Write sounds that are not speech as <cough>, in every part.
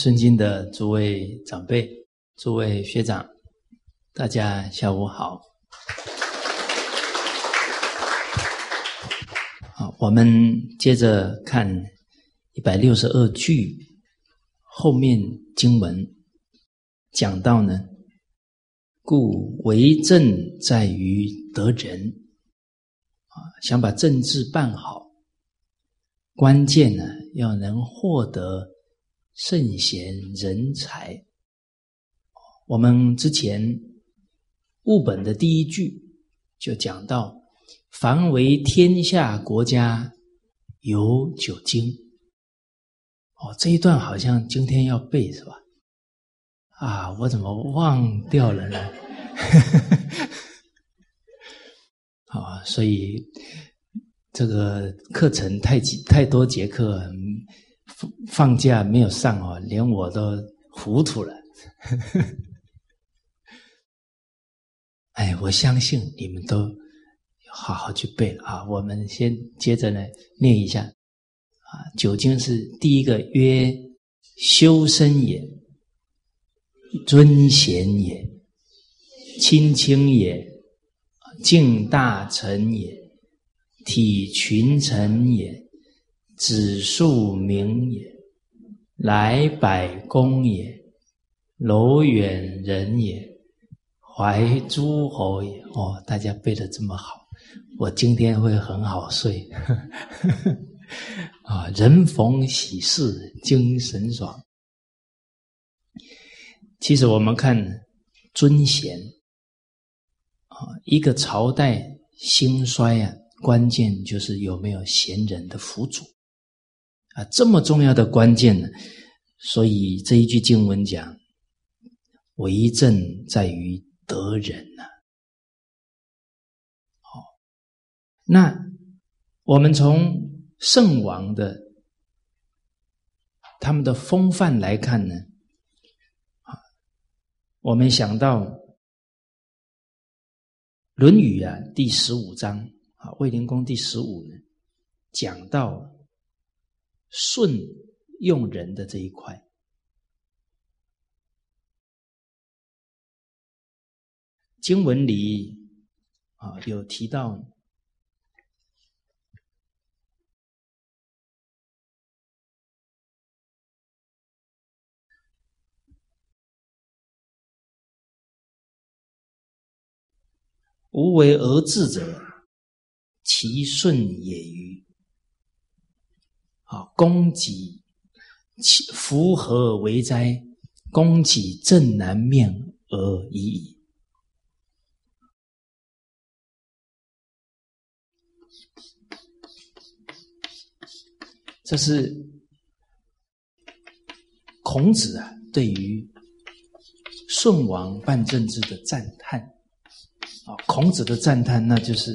尊敬的诸位长辈、诸位学长，大家下午好。好，我们接着看一百六十二句后面经文，讲到呢，故为政在于得人啊，想把政治办好，关键呢要能获得。圣贤人才，我们之前物本的第一句就讲到：凡为天下国家有九经。哦，这一段好像今天要背是吧？啊，我怎么忘掉了呢？<laughs> 啊，所以这个课程太几太多节课。放假没有上哦，连我都糊涂了。<laughs> 哎，我相信你们都好好去背啊！我们先接着呢念一下啊，九经是第一个曰：修身也，尊贤也，亲亲也，敬大臣也，体群臣也。子树名也，来百公也，楼远人也，怀诸侯也。哦，大家背的这么好，我今天会很好睡。<laughs> 啊，人逢喜事精神爽。其实我们看尊贤啊，一个朝代兴衰啊，关键就是有没有贤人的辅佐。啊，这么重要的关键呢，所以这一句经文讲，为政在于得人呐。好，那我们从圣王的他们的风范来看呢，啊，我们想到《论语》啊第十五章啊，卫灵公第十五呢讲到。顺用人的这一块，经文里啊有提到，无为而治者，其顺也与？啊，供给符合为灾，供给正南面而已矣。这是孔子啊，对于舜王办政治的赞叹。啊，孔子的赞叹，那就是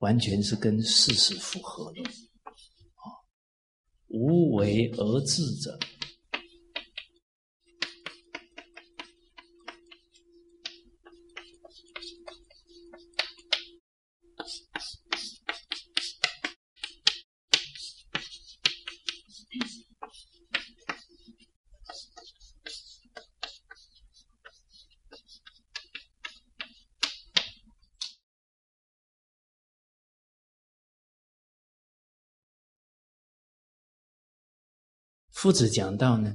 完全是跟事实符合的。无为而治者。夫子讲到呢，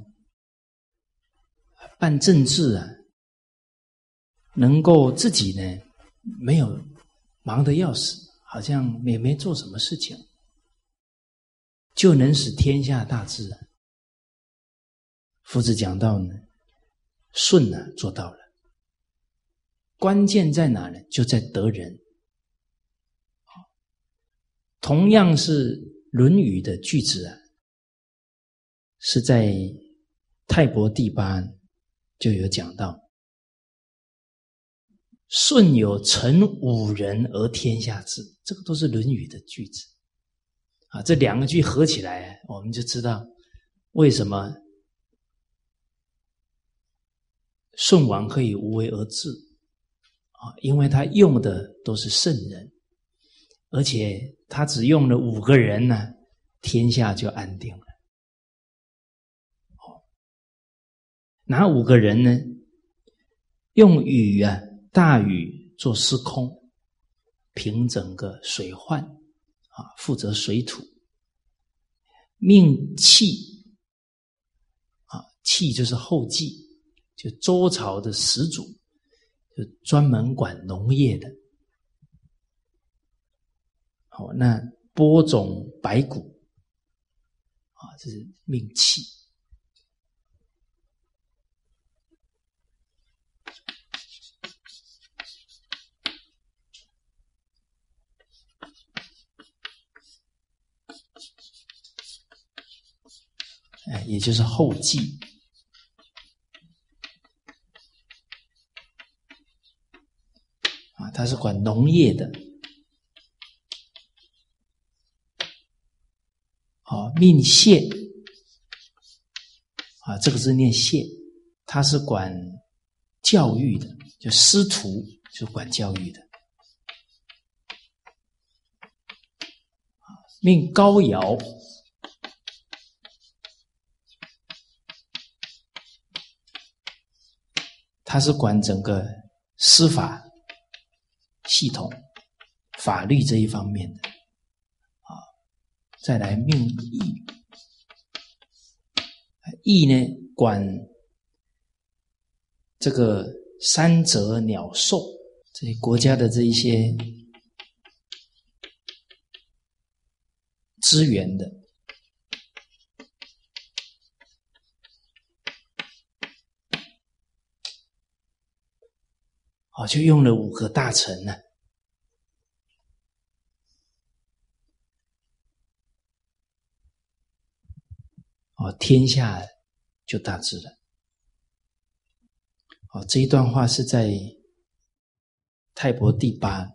办政治啊，能够自己呢没有忙得要死，好像也没做什么事情，就能使天下大治。夫子讲到呢，顺呢做到了，关键在哪呢？就在得人。同样是《论语》的句子啊。是在泰伯第八就有讲到，舜有成五人而天下治，这个都是《论语》的句子啊。这两个句合起来，我们就知道为什么舜王可以无为而治啊，因为他用的都是圣人，而且他只用了五个人呢，天下就安定了。哪五个人呢？用禹啊，大禹做司空，平整个水患啊，负责水土。命气啊，气就是后继，就周朝的始祖，就专门管农业的。好，那播种白骨啊，这是命气。哎，也就是后继啊，他是管农业的。好，命谢啊，这个字念谢，他是管教育的，就师徒就管教育的。命高尧。他是管整个司法系统、法律这一方面的啊。再来命义，义呢管这个山泽鸟兽这些国家的这一些资源的。哦，就用了五个大臣呢。哦，天下就大治了。哦，这一段话是在泰伯第八。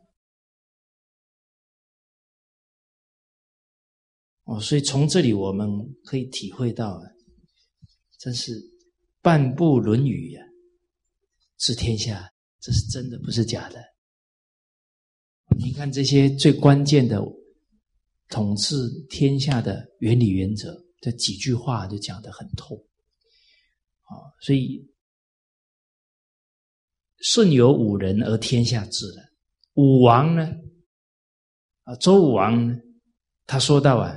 哦，所以从这里我们可以体会到，真是半部《论语》呀，治天下。这是真的，不是假的。你看这些最关键的统治天下的原理原则，这几句话就讲得很透。啊，所以舜有五人而天下治了。武王呢？啊，周武王呢？他说到啊，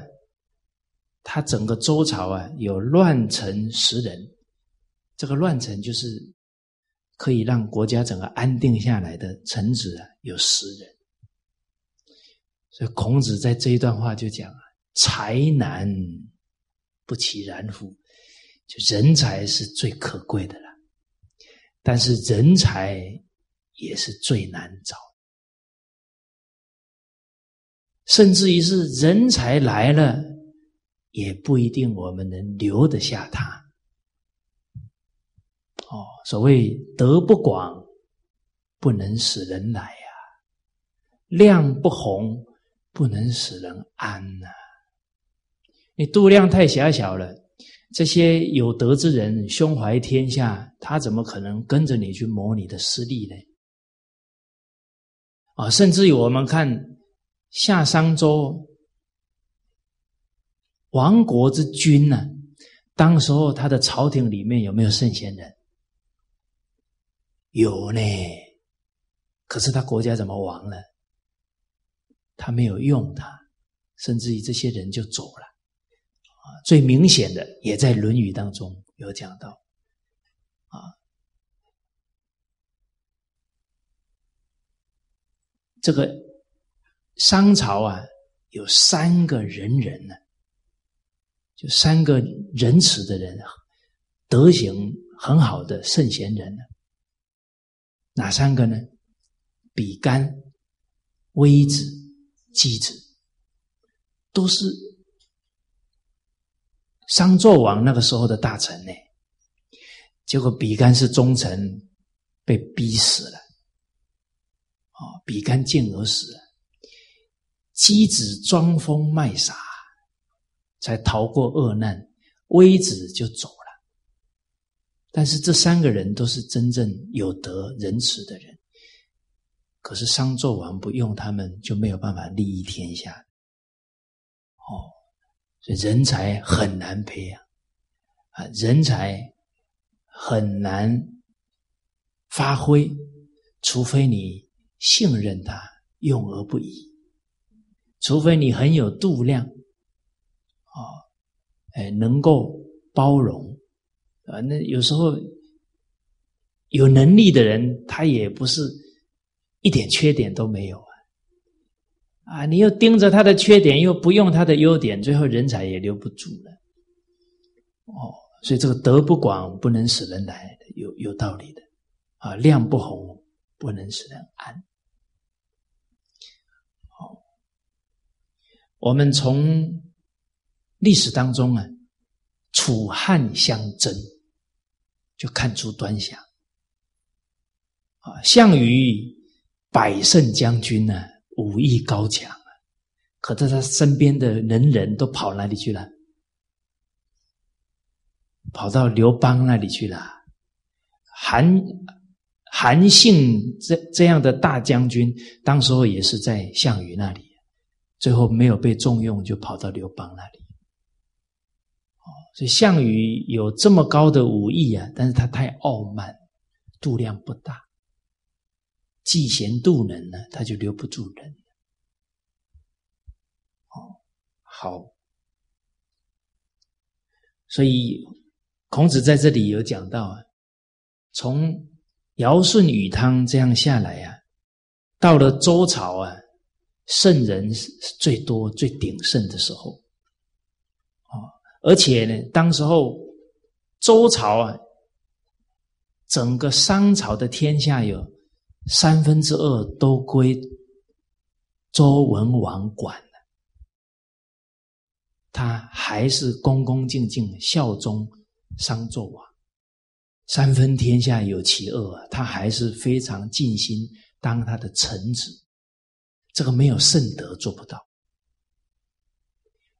他整个周朝啊有乱臣十人，这个乱臣就是。可以让国家整个安定下来的臣子啊，有十人。所以孔子在这一段话就讲啊：“才难不其然乎？就人才是最可贵的了，但是人才也是最难找，甚至于是人才来了，也不一定我们能留得下他。”哦，所谓德不广，不能使人来呀；量不宏，不能使人安呐。你度量太狭小了，这些有德之人胸怀天下，他怎么可能跟着你去谋你的私利呢？啊，甚至于我们看夏商周亡国之君呢，当时候他的朝廷里面有没有圣贤人？有呢，可是他国家怎么亡了？他没有用他，甚至于这些人就走了。啊，最明显的也在《论语》当中有讲到。啊，这个商朝啊，有三个仁人呢，就三个仁慈的人，德行很好的圣贤人呢。哪三个呢？比干、微子、箕子，都是商纣王那个时候的大臣呢。结果比干是忠臣，被逼死了。哦，比干进而死了。箕子装疯卖傻，才逃过恶难。微子就走。但是这三个人都是真正有德仁慈的人，可是商纣王不用他们，就没有办法利益天下。哦，所以人才很难培养。啊，人才很难发挥，除非你信任他，用而不疑；除非你很有度量，啊，哎，能够包容。啊。那有时候有能力的人，他也不是一点缺点都没有啊。啊，你又盯着他的缺点，又不用他的优点，最后人才也留不住了。哦。所以这个德不广不能使人来，有有道理的啊。量不宏不能使人安。好，我们从历史当中啊，楚汉相争，就看出端详。啊，项羽百胜将军呢，武艺高强啊，可是他身边的人人都跑哪里去了？跑到刘邦那里去了，韩韩信这这样的大将军，当时候也是在项羽那里，最后没有被重用，就跑到刘邦那里。所以项羽有这么高的武艺啊，但是他太傲慢，度量不大，嫉贤妒能呢，他就留不住人。哦，好，所以。孔子在这里有讲到啊，从尧舜禹汤这样下来啊，到了周朝啊，圣人是最多、最鼎盛的时候，而且呢，当时候周朝啊，整个商朝的天下有三分之二都归周文王管，他还是恭恭敬敬效忠。商纣王三分天下有其二啊，他还是非常尽心当他的臣子，这个没有圣德做不到。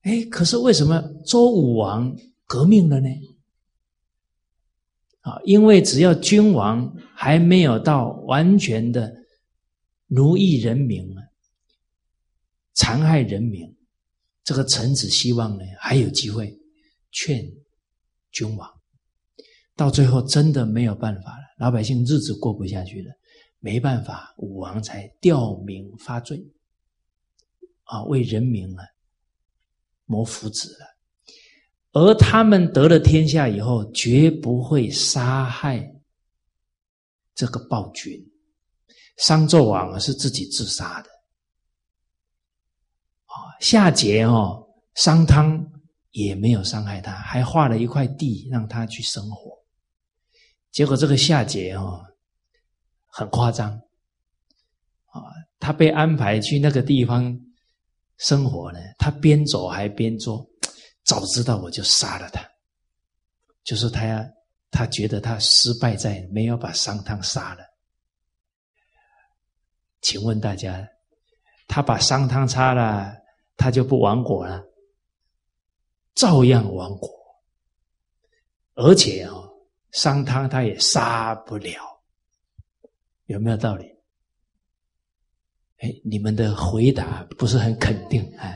哎，可是为什么周武王革命了呢？啊，因为只要君王还没有到完全的奴役人民啊，残害人民，这个臣子希望呢还有机会劝。君王到最后真的没有办法了，老百姓日子过不下去了，没办法，武王才吊民发罪，啊，为人民啊谋福祉了。而他们得了天下以后，绝不会杀害这个暴君。商纣王是自己自杀的，啊，夏桀哦，商汤。也没有伤害他，还划了一块地让他去生活。结果这个夏桀哦，很夸张啊！他被安排去那个地方生活呢，他边走还边说：“早知道我就杀了他。”就是他呀，他觉得他失败在没有把商汤杀了。请问大家，他把商汤杀了，他就不亡国了？照样亡国，而且啊，商汤他也杀不了，有没有道理？哎，你们的回答不是很肯定啊？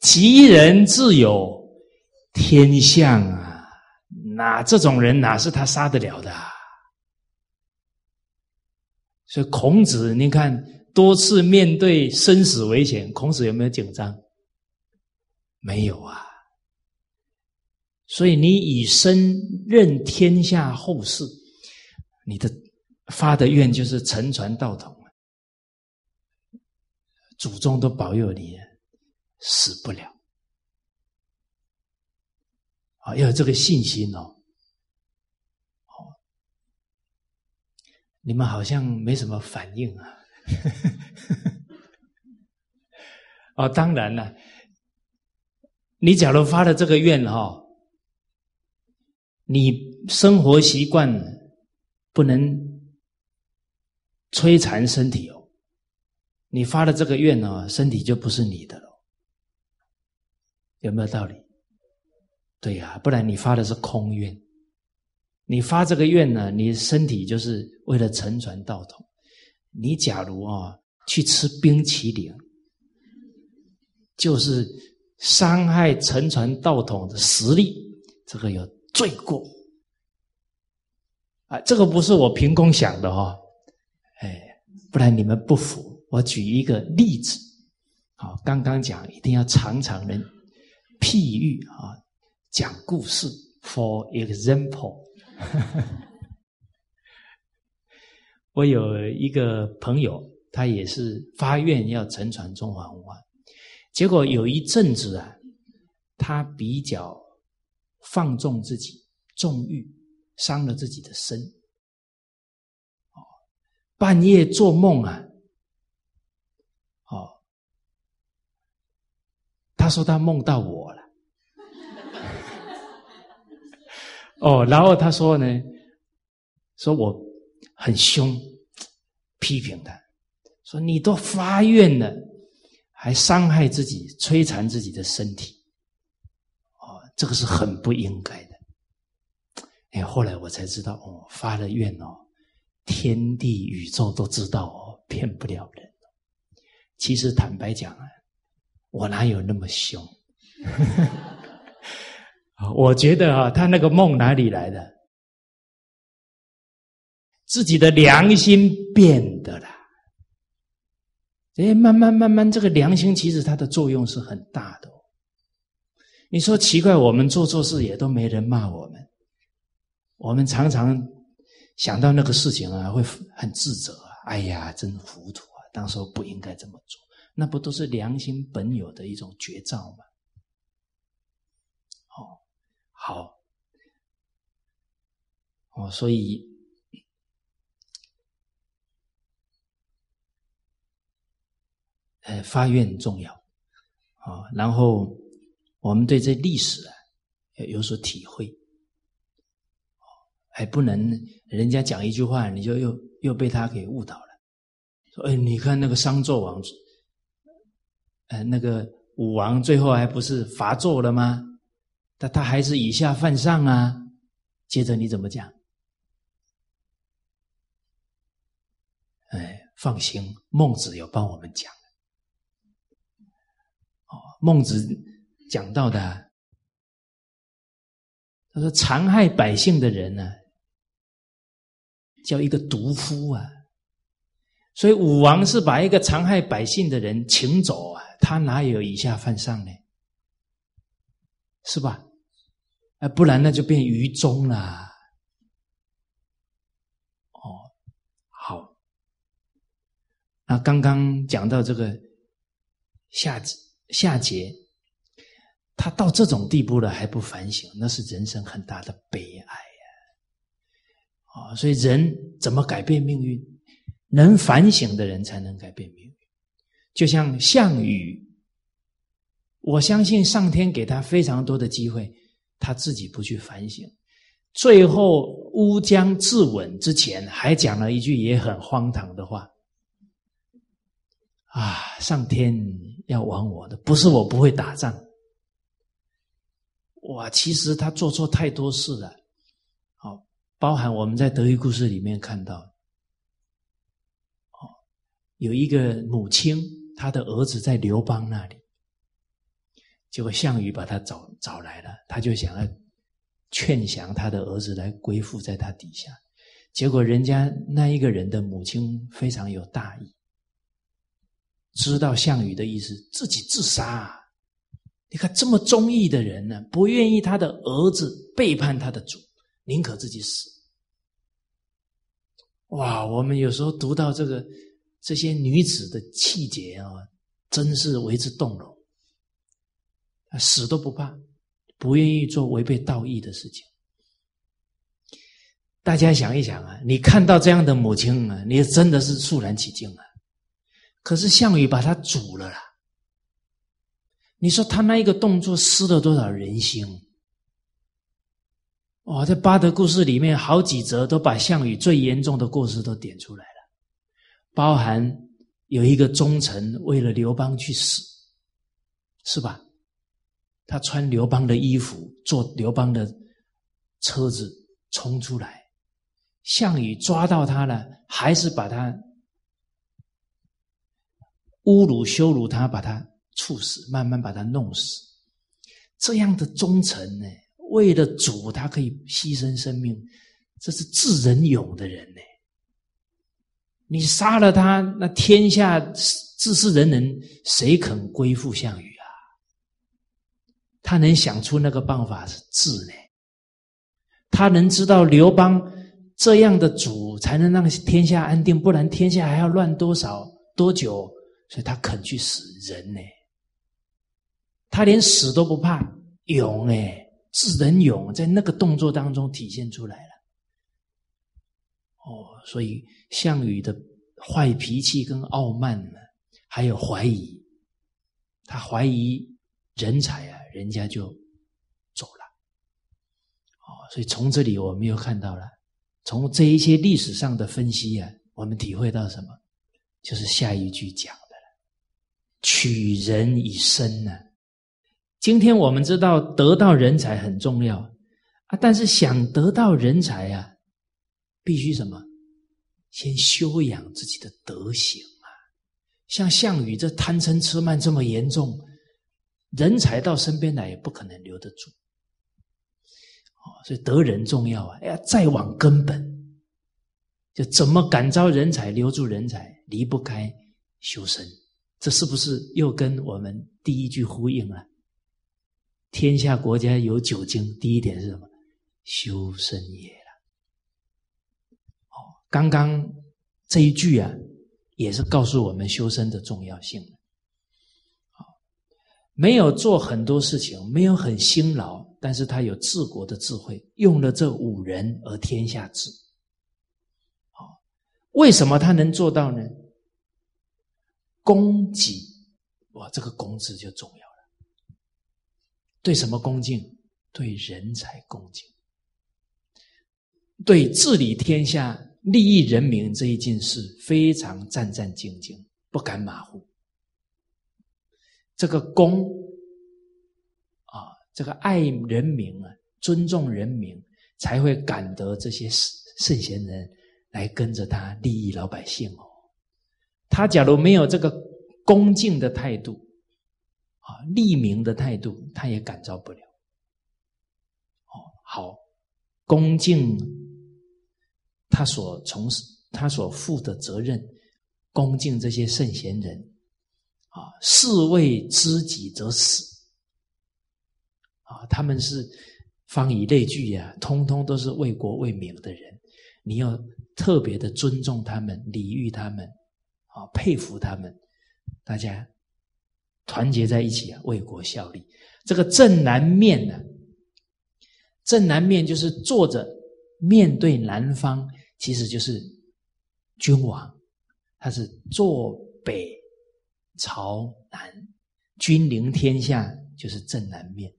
其人自有天相啊，哪这种人哪是他杀得了的？啊所以孔子，你看多次面对生死危险，孔子有没有紧张？没有啊，所以你以身任天下后世，你的发的愿就是承传道统，祖宗都保佑你死不了啊！要有这个信心哦。哦，你们好像没什么反应啊。<laughs> 哦，当然了。你假如发了这个愿哈，你生活习惯不能摧残身体哦，你发了这个愿呢，身体就不是你的了，有没有道理？对呀，不然你发的是空愿。你发这个愿呢，你身体就是为了承传道统。你假如啊去吃冰淇淋，就是。伤害沉传道统的实力，这个有罪过啊，这个不是我凭空想的哈，哎，不然你们不服。我举一个例子，好，刚刚讲一定要常常能譬喻啊，讲故事。For example，<laughs> 我有一个朋友，他也是发愿要乘传中华文化，结果有一阵子啊，他比较放纵自己，纵欲，伤了自己的身，半夜做梦啊。他说他梦到我了，哦，然后他说呢，说我很凶，批评他，说你都发愿了，还伤害自己，摧残自己的身体，哦，这个是很不应该的。哎，后来我才知道，哦，发了愿哦，天地宇宙都知道哦，骗不了人。其实坦白讲啊。我哪有那么凶？<laughs> 我觉得啊，他那个梦哪里来的？自己的良心变的啦。哎，慢慢慢慢，这个良心其实它的作用是很大的。你说奇怪，我们做错事也都没人骂我们，我们常常想到那个事情啊，会很自责啊。哎呀，真糊涂啊！当时不应该这么做。那不都是良心本有的一种绝招吗？哦，好，哦，所以，呃，发愿重要啊。然后，我们对这历史啊要有所体会，还不能人家讲一句话，你就又又被他给误导了。说，哎，你看那个商纣王。呃，那个武王最后还不是伐纣了吗？他他还是以下犯上啊。接着你怎么讲？哎，放心，孟子有帮我们讲。哦，孟子讲到的，他说残害百姓的人呢，叫一个毒夫啊。所以武王是把一个残害百姓的人请走啊。他哪有以下犯上呢？是吧？哎，不然那就变愚忠了。哦，好。那刚刚讲到这个夏夏桀，他到这种地步了还不反省，那是人生很大的悲哀呀。啊，所以人怎么改变命运？能反省的人才能改变命运。就像项羽，我相信上天给他非常多的机会，他自己不去反省，最后乌江自刎之前，还讲了一句也很荒唐的话：“啊，上天要亡我的，不是我不会打仗。”哇，其实他做错太多事了，好，包含我们在德育故事里面看到，哦，有一个母亲。他的儿子在刘邦那里，结果项羽把他找找来了，他就想要劝降他的儿子来归附在他底下。结果人家那一个人的母亲非常有大义，知道项羽的意思，自己自杀。你看这么忠义的人呢，不愿意他的儿子背叛他的主，宁可自己死。哇，我们有时候读到这个。这些女子的气节啊，真是为之动容，死都不怕，不愿意做违背道义的事情。大家想一想啊，你看到这样的母亲啊，你真的是肃然起敬啊。可是项羽把他煮了啦，你说他那一个动作失了多少人心？哦，在八德故事里面，好几则都把项羽最严重的过失都点出来。包含有一个忠臣为了刘邦去死，是吧？他穿刘邦的衣服，坐刘邦的车子冲出来，项羽抓到他了，还是把他侮辱、羞辱他，把他处死，慢慢把他弄死。这样的忠臣呢，为了主，他可以牺牲生命，这是智仁勇的人呢。你杀了他，那天下自是人人，谁肯归附项羽啊？他能想出那个办法是智呢？他能知道刘邦这样的主才能让天下安定，不然天下还要乱多少多久？所以他肯去死人呢。他连死都不怕，勇哎，智能勇在那个动作当中体现出来了。哦，所以项羽的坏脾气跟傲慢呢，还有怀疑，他怀疑人才啊，人家就走了。哦，所以从这里我们又看到了，从这一些历史上的分析啊，我们体会到什么？就是下一句讲的了，取人以身呢。今天我们知道得到人才很重要啊，但是想得到人才啊。必须什么？先修养自己的德行啊！像项羽这贪嗔痴慢这么严重，人才到身边来也不可能留得住。哦，所以得人重要啊！要再往根本，就怎么感召人才、留住人才，离不开修身。这是不是又跟我们第一句呼应了？天下国家有九经，第一点是什么？修身也。刚刚这一句啊，也是告诉我们修身的重要性。好，没有做很多事情，没有很辛劳，但是他有治国的智慧，用了这五人而天下治。好，为什么他能做到呢？恭己，哇，这个“恭”字就重要了。对什么恭敬？对人才恭敬，对治理天下。利益人民这一件事非常战战兢兢，不敢马虎。这个公啊，这个爱人民啊，尊重人民，才会感得这些圣贤人来跟着他利益老百姓哦。他假如没有这个恭敬的态度啊，利民的态度，他也感召不了。哦，好，恭敬。他所从事、他所负的责任，恭敬这些圣贤人，啊，士为知己者死，啊，他们是方以类聚呀，通通都是为国为民的人，你要特别的尊重他们、礼遇他们，啊，佩服他们，大家团结在一起啊，为国效力。这个正南面呢，正南面就是坐着。面对南方，其实就是君王，他是坐北朝南，君临天下就是正南面。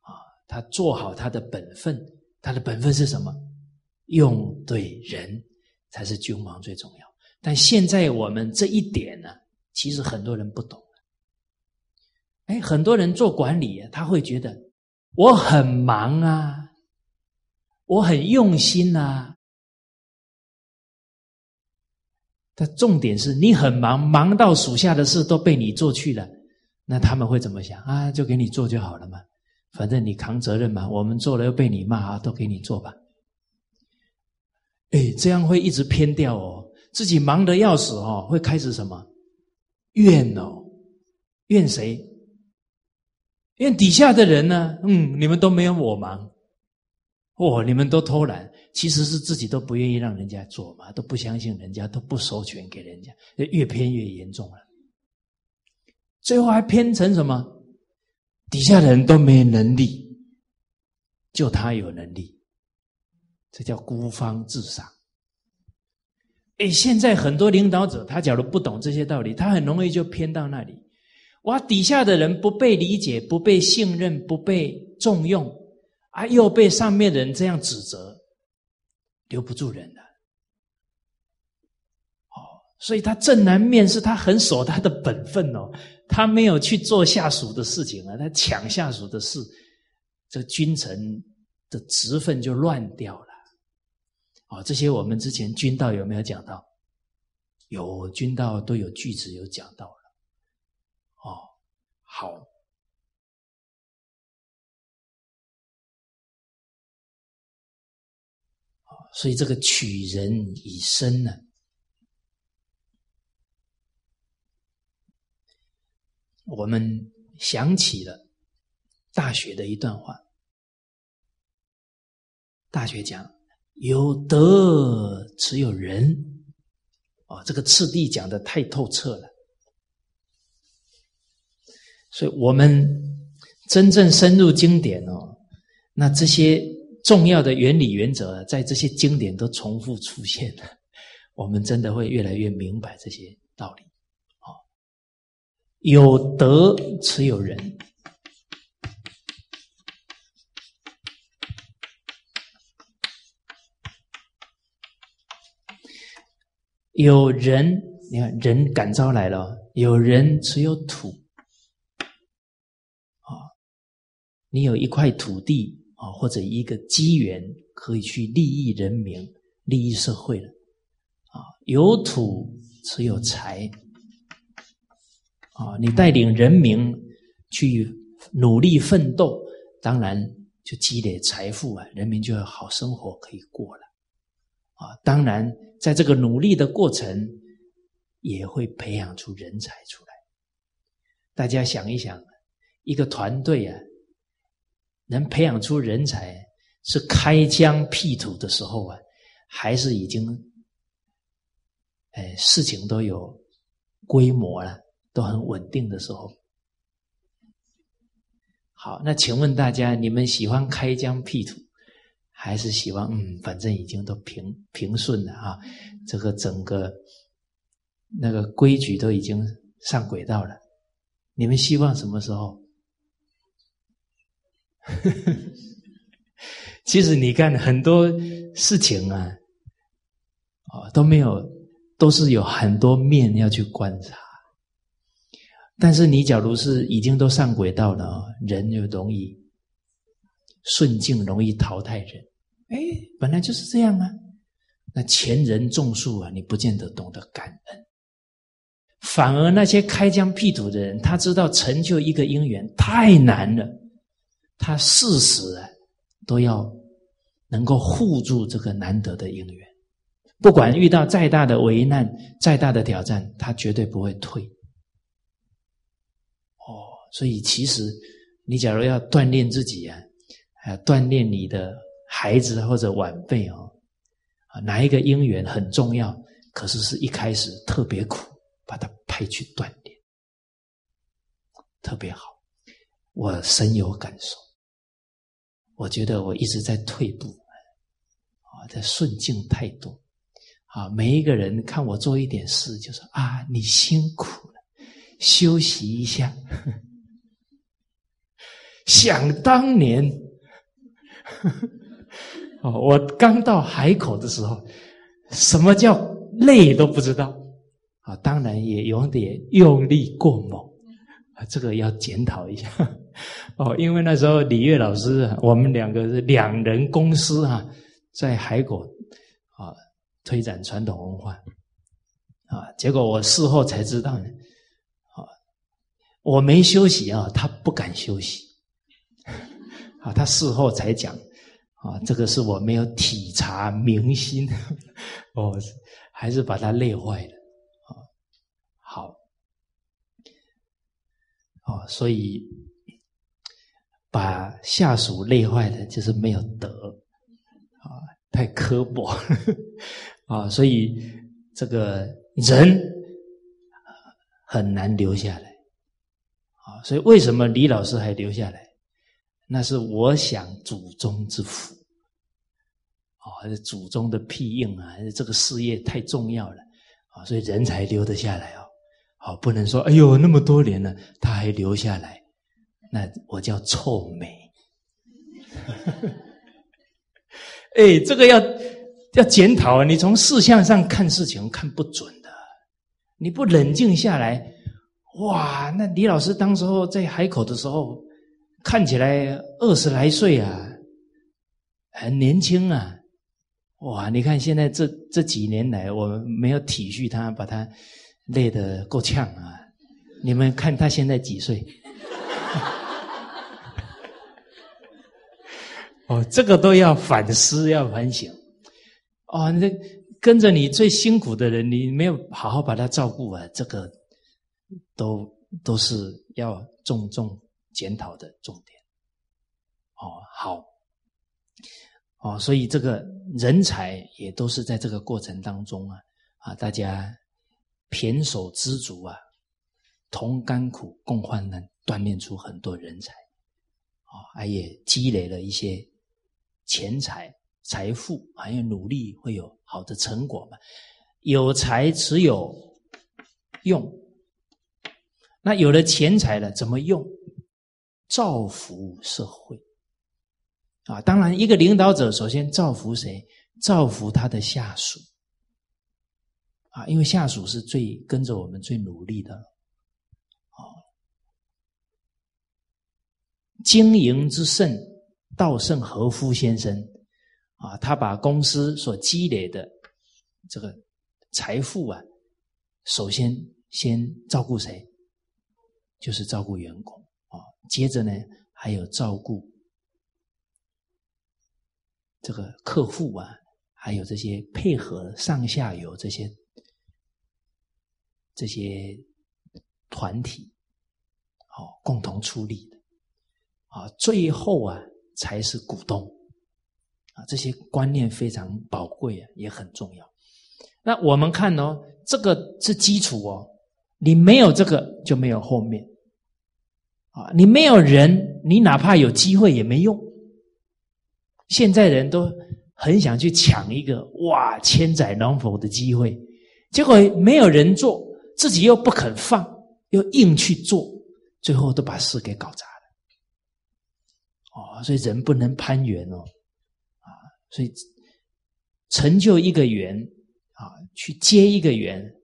啊，他做好他的本分，他的本分是什么？用对人才是君王最重要。但现在我们这一点呢，其实很多人不懂。哎，很多人做管理，他会觉得我很忙啊。我很用心呐，但重点是你很忙，忙到属下的事都被你做去了，那他们会怎么想啊？就给你做就好了嘛，反正你扛责任嘛。我们做了又被你骂啊，都给你做吧。哎，这样会一直偏掉哦，自己忙得要死哦，会开始什么怨哦？怨谁？怨底下的人呢？嗯，你们都没有我忙。哦，你们都偷懒，其实是自己都不愿意让人家做嘛，都不相信人家，都不授权给人家，越偏越严重了。最后还偏成什么？底下的人都没能力，就他有能力，这叫孤芳自赏。哎，现在很多领导者，他假如不懂这些道理，他很容易就偏到那里。哇，底下的人不被理解，不被信任，不被重用。啊！又被上面的人这样指责，留不住人了。哦，所以他正南面是他很守他的本分哦，他没有去做下属的事情啊，他抢下属的事，这君臣的职分就乱掉了。哦，这些我们之前君道有没有讲到？有君道都有句子有讲到了。哦，好。所以这个取人以身呢，我们想起了《大学》的一段话，《大学》讲有德只有仁，哦，这个次第讲的太透彻了，所以我们真正深入经典哦，那这些。重要的原理原则，在这些经典都重复出现了，<laughs> 我们真的会越来越明白这些道理。哦，有德持有人，有人，你看人感召来了，有人持有土，啊，你有一块土地。啊，或者一个机缘可以去利益人民、利益社会了。啊，有土才有财，啊，你带领人民去努力奋斗，当然就积累财富啊，人民就有好生活可以过了。啊，当然在这个努力的过程，也会培养出人才出来。大家想一想，一个团队啊。能培养出人才，是开疆辟土的时候啊，还是已经，哎，事情都有规模了，都很稳定的时候。好，那请问大家，你们喜欢开疆辟土，还是喜欢嗯，反正已经都平平顺了啊？这个整个那个规矩都已经上轨道了，你们希望什么时候？<laughs> 其实你看很多事情啊，哦都没有，都是有很多面要去观察。但是你假如是已经都上轨道了，人又容易顺境，容易淘汰人。哎，本来就是这样啊。那前人种树啊，你不见得懂得感恩，反而那些开疆辟土的人，他知道成就一个因缘太难了。他事时啊，都要能够护住这个难得的姻缘，不管遇到再大的危难、再大的挑战，他绝对不会退。哦，所以其实你假如要锻炼自己啊，还要锻炼你的孩子或者晚辈哦，啊，哪一个姻缘很重要？可是是一开始特别苦，把他派去锻炼，特别好，我深有感受。我觉得我一直在退步，啊，在顺境太多，啊，每一个人看我做一点事，就说啊，你辛苦了，休息一下。<laughs> 想当年，哦，我刚到海口的时候，什么叫累都不知道，啊，当然也有点用力过猛，啊，这个要检讨一下。哦，因为那时候李月老师，我们两个是两人公司啊，在海口啊推展传统文化啊，结果我事后才知道呢，啊，我没休息啊，他不敢休息，啊，他事后才讲啊，这个是我没有体察民心，<laughs> 哦，还是把他累坏了啊，好，哦，所以。把下属累坏的，就是没有德啊，太刻薄 <laughs> 啊，所以这个人很难留下来啊。所以为什么李老师还留下来？那是我想祖宗之福啊，还是祖宗的庇应啊？还是这个事业太重要了啊？所以人才留得下来哦。好，不能说哎呦那么多年了，他还留下来。那我叫臭美，<laughs> 哎，这个要要检讨啊！你从事项上看事情看不准的，你不冷静下来，哇！那李老师当时候在海口的时候，看起来二十来岁啊，很年轻啊，哇！你看现在这这几年来，我没有体恤他，把他累得够呛啊！你们看他现在几岁？哦，这个都要反思，要反省。哦，那跟着你最辛苦的人，你没有好好把他照顾啊，这个都都是要重重检讨的重点。哦，好，哦，所以这个人才也都是在这个过程当中啊，啊，大家胼手知足啊，同甘苦共患难，锻炼出很多人才，啊，也积累了一些钱财。财富还有努力会有好的成果嘛？有财只有用，那有了钱财了怎么用？造福社会啊！当然，一个领导者首先造福谁？造福他的下属啊！因为下属是最跟着我们最努力的啊。经营之圣，稻盛和夫先生。啊，他把公司所积累的这个财富啊，首先先照顾谁？就是照顾员工啊。接着呢，还有照顾这个客户啊，还有这些配合上下游这些这些团体，好共同出力的啊。最后啊，才是股东啊。这些观念非常宝贵啊，也很重要。那我们看哦，这个是基础哦，你没有这个就没有后面啊。你没有人，你哪怕有机会也没用。现在人都很想去抢一个哇千载难逢的机会，结果没有人做，自己又不肯放，又硬去做，最后都把事给搞砸。哦，所以人不能攀缘哦。啊所以，成就一个缘啊，去接一个缘，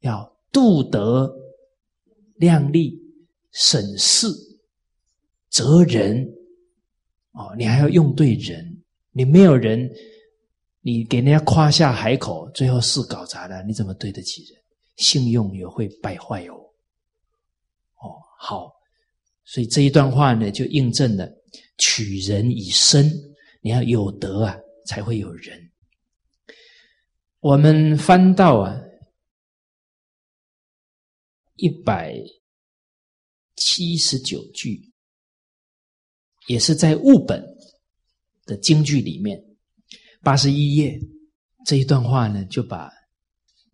要度德、量力、审事、责人。哦，你还要用对人，你没有人，你给人家夸下海口，最后事搞砸了，你怎么对得起人？信用也会败坏哦。哦，好，所以这一段话呢，就印证了取人以身。你要有德啊，才会有人。我们翻到啊一百七十九句，也是在物本的京剧里面八十一页这一段话呢，就把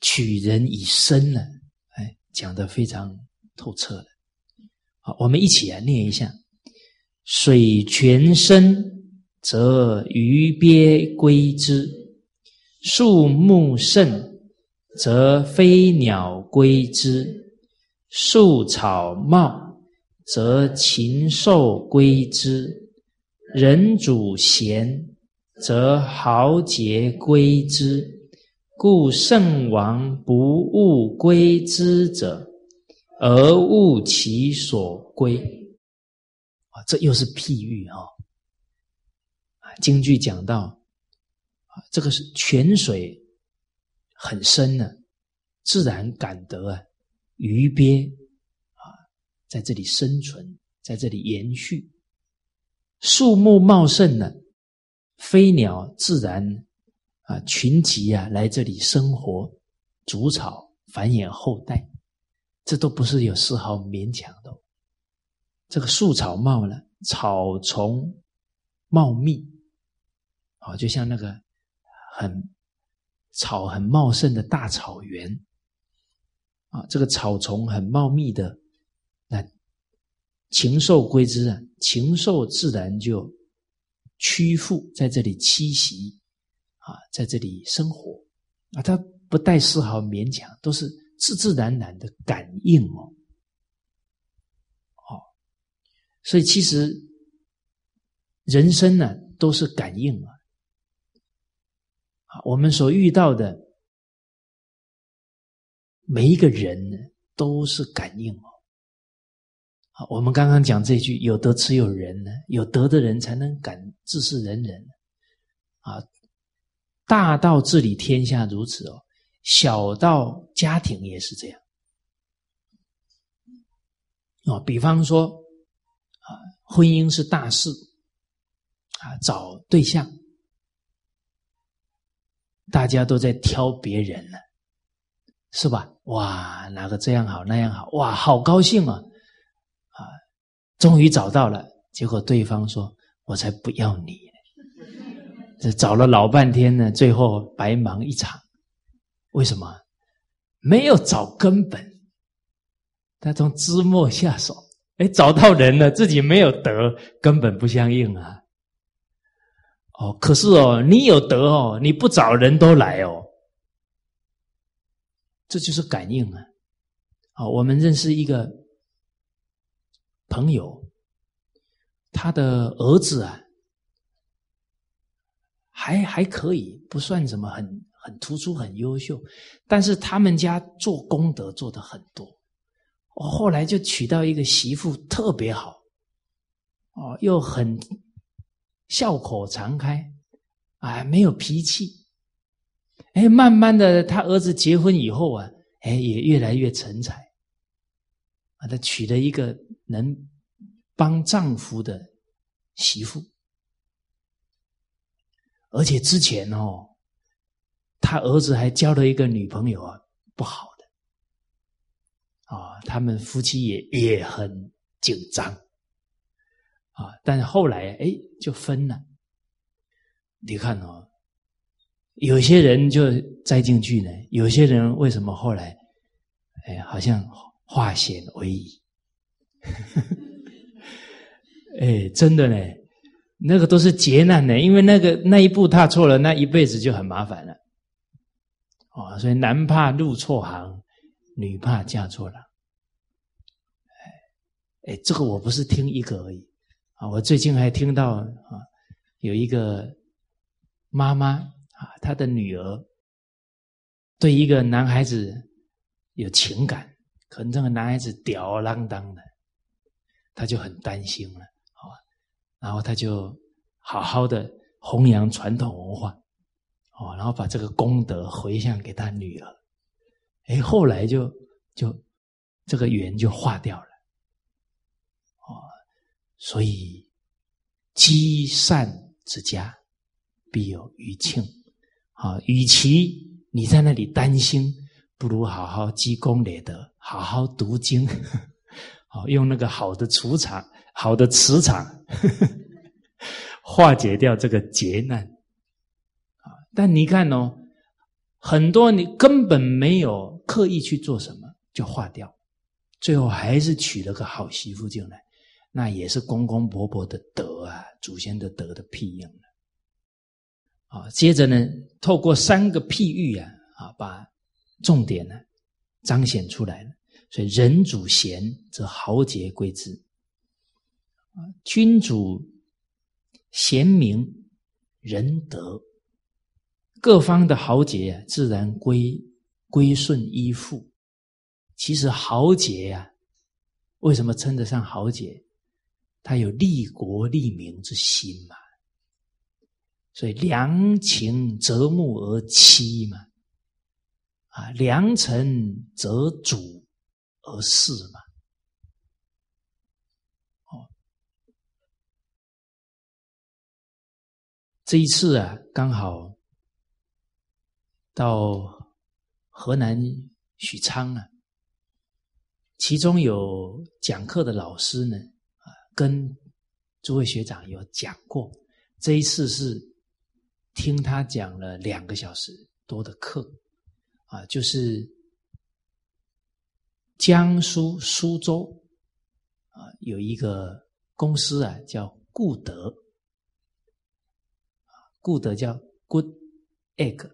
取人以身呢，哎，讲的非常透彻了。好，我们一起来念一下：水泉深。则鱼鳖归之；树木盛，则飞鸟归之；树草茂，则禽兽归之；人主贤，则豪杰归之。故圣王不务归之者，而务其所归。啊，这又是譬喻啊。京剧讲到啊，这个是泉水很深呢，自然感得啊，鱼鳖啊在这里生存，在这里延续，树木茂盛呢，飞鸟自然啊群集啊来这里生活，筑草繁衍后代，这都不是有丝毫勉强的。这个树草茂了，草丛茂密。啊，就像那个很草很茂盛的大草原啊，这个草丛很茂密的，那禽兽归之啊，禽兽自然就屈服在这里栖息啊，在这里生活啊，它不带丝毫勉强，都是自自然然的感应。哦，所以其实人生呢，都是感应啊。我们所遇到的每一个人呢，都是感应哦。好，我们刚刚讲这句“有德持有人”呢，有德的人才能感自是人人啊。大到治理天下如此哦，小到家庭也是这样哦。比方说，婚姻是大事啊，找对象。大家都在挑别人呢，是吧？哇，哪个这样好那样好，哇，好高兴啊！啊，终于找到了。结果对方说：“我才不要你！”这找了老半天呢，最后白忙一场。为什么？没有找根本。他从枝末下手，哎，找到人了，自己没有德，根本不相应啊。哦，可是哦，你有德哦，你不找人都来哦，这就是感应啊！啊，我们认识一个朋友，他的儿子啊，还还可以，不算什么很很突出、很优秀，但是他们家做功德做的很多。我后来就娶到一个媳妇，特别好，哦，又很。笑口常开，啊，没有脾气，哎，慢慢的，他儿子结婚以后啊，哎，也越来越成才，啊，他娶了一个能帮丈夫的媳妇，而且之前哦，他儿子还交了一个女朋友啊，不好，啊，他们夫妻也也很紧张。啊！但是后来哎，就分了。你看哦，有些人就栽进去呢，有些人为什么后来哎，好像化险为夷？<laughs> 哎，真的呢，那个都是劫难呢，因为那个那一步踏错了，那一辈子就很麻烦了。哦，所以男怕入错行，女怕嫁错郎。哎，哎，这个我不是听一个而已。啊，我最近还听到啊，有一个妈妈啊，她的女儿对一个男孩子有情感，可能这个男孩子吊儿郎当的，她就很担心了，啊，然后她就好好的弘扬传统文化，哦，然后把这个功德回向给他女儿，哎，后来就就这个缘就化掉了。哦所以，积善之家，必有余庆。啊，与其你在那里担心，不如好好积功累德，好好读经，好用那个好的磁场、好的磁场，化解掉这个劫难。啊，但你看哦，很多你根本没有刻意去做什么，就化掉，最后还是娶了个好媳妇进来。那也是公公婆婆的德啊，祖先的德的庇应了。啊，接着呢，透过三个譬喻啊，啊，把重点呢彰显出来了。所以人主贤，则豪杰归之；君主贤明，仁德，各方的豪杰，自然归归顺依附。其实豪杰呀，为什么称得上豪杰？他有利国利民之心嘛，所以良禽择木而栖嘛，啊，良臣择主而事嘛，哦，这一次啊，刚好到河南许昌啊，其中有讲课的老师呢。啊跟诸位学长有讲过，这一次是听他讲了两个小时多的课，啊，就是江苏苏州啊有一个公司啊叫固德，啊，固德叫 Good Egg，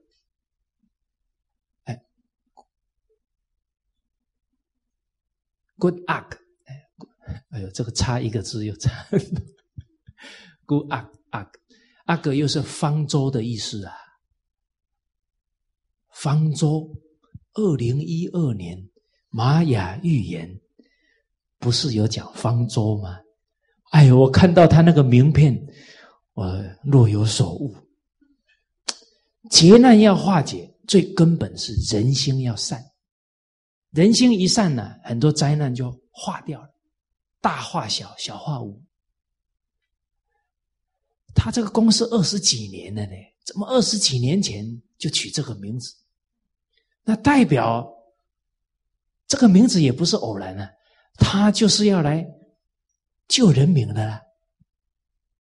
，Good Egg。哎呦，这个差一个字又差。Good 阿阿阿哥又是方舟的意思啊。方舟，二零一二年玛雅预言不是有讲方舟吗？哎呦，我看到他那个名片，我若有所悟。劫难要化解，最根本是人心要善。人心一善呢，很多灾难就化掉了。大化小，小化无。他这个公司二十几年了呢，怎么二十几年前就取这个名字。那代表这个名字也不是偶然的，他就是要来救人民的啦。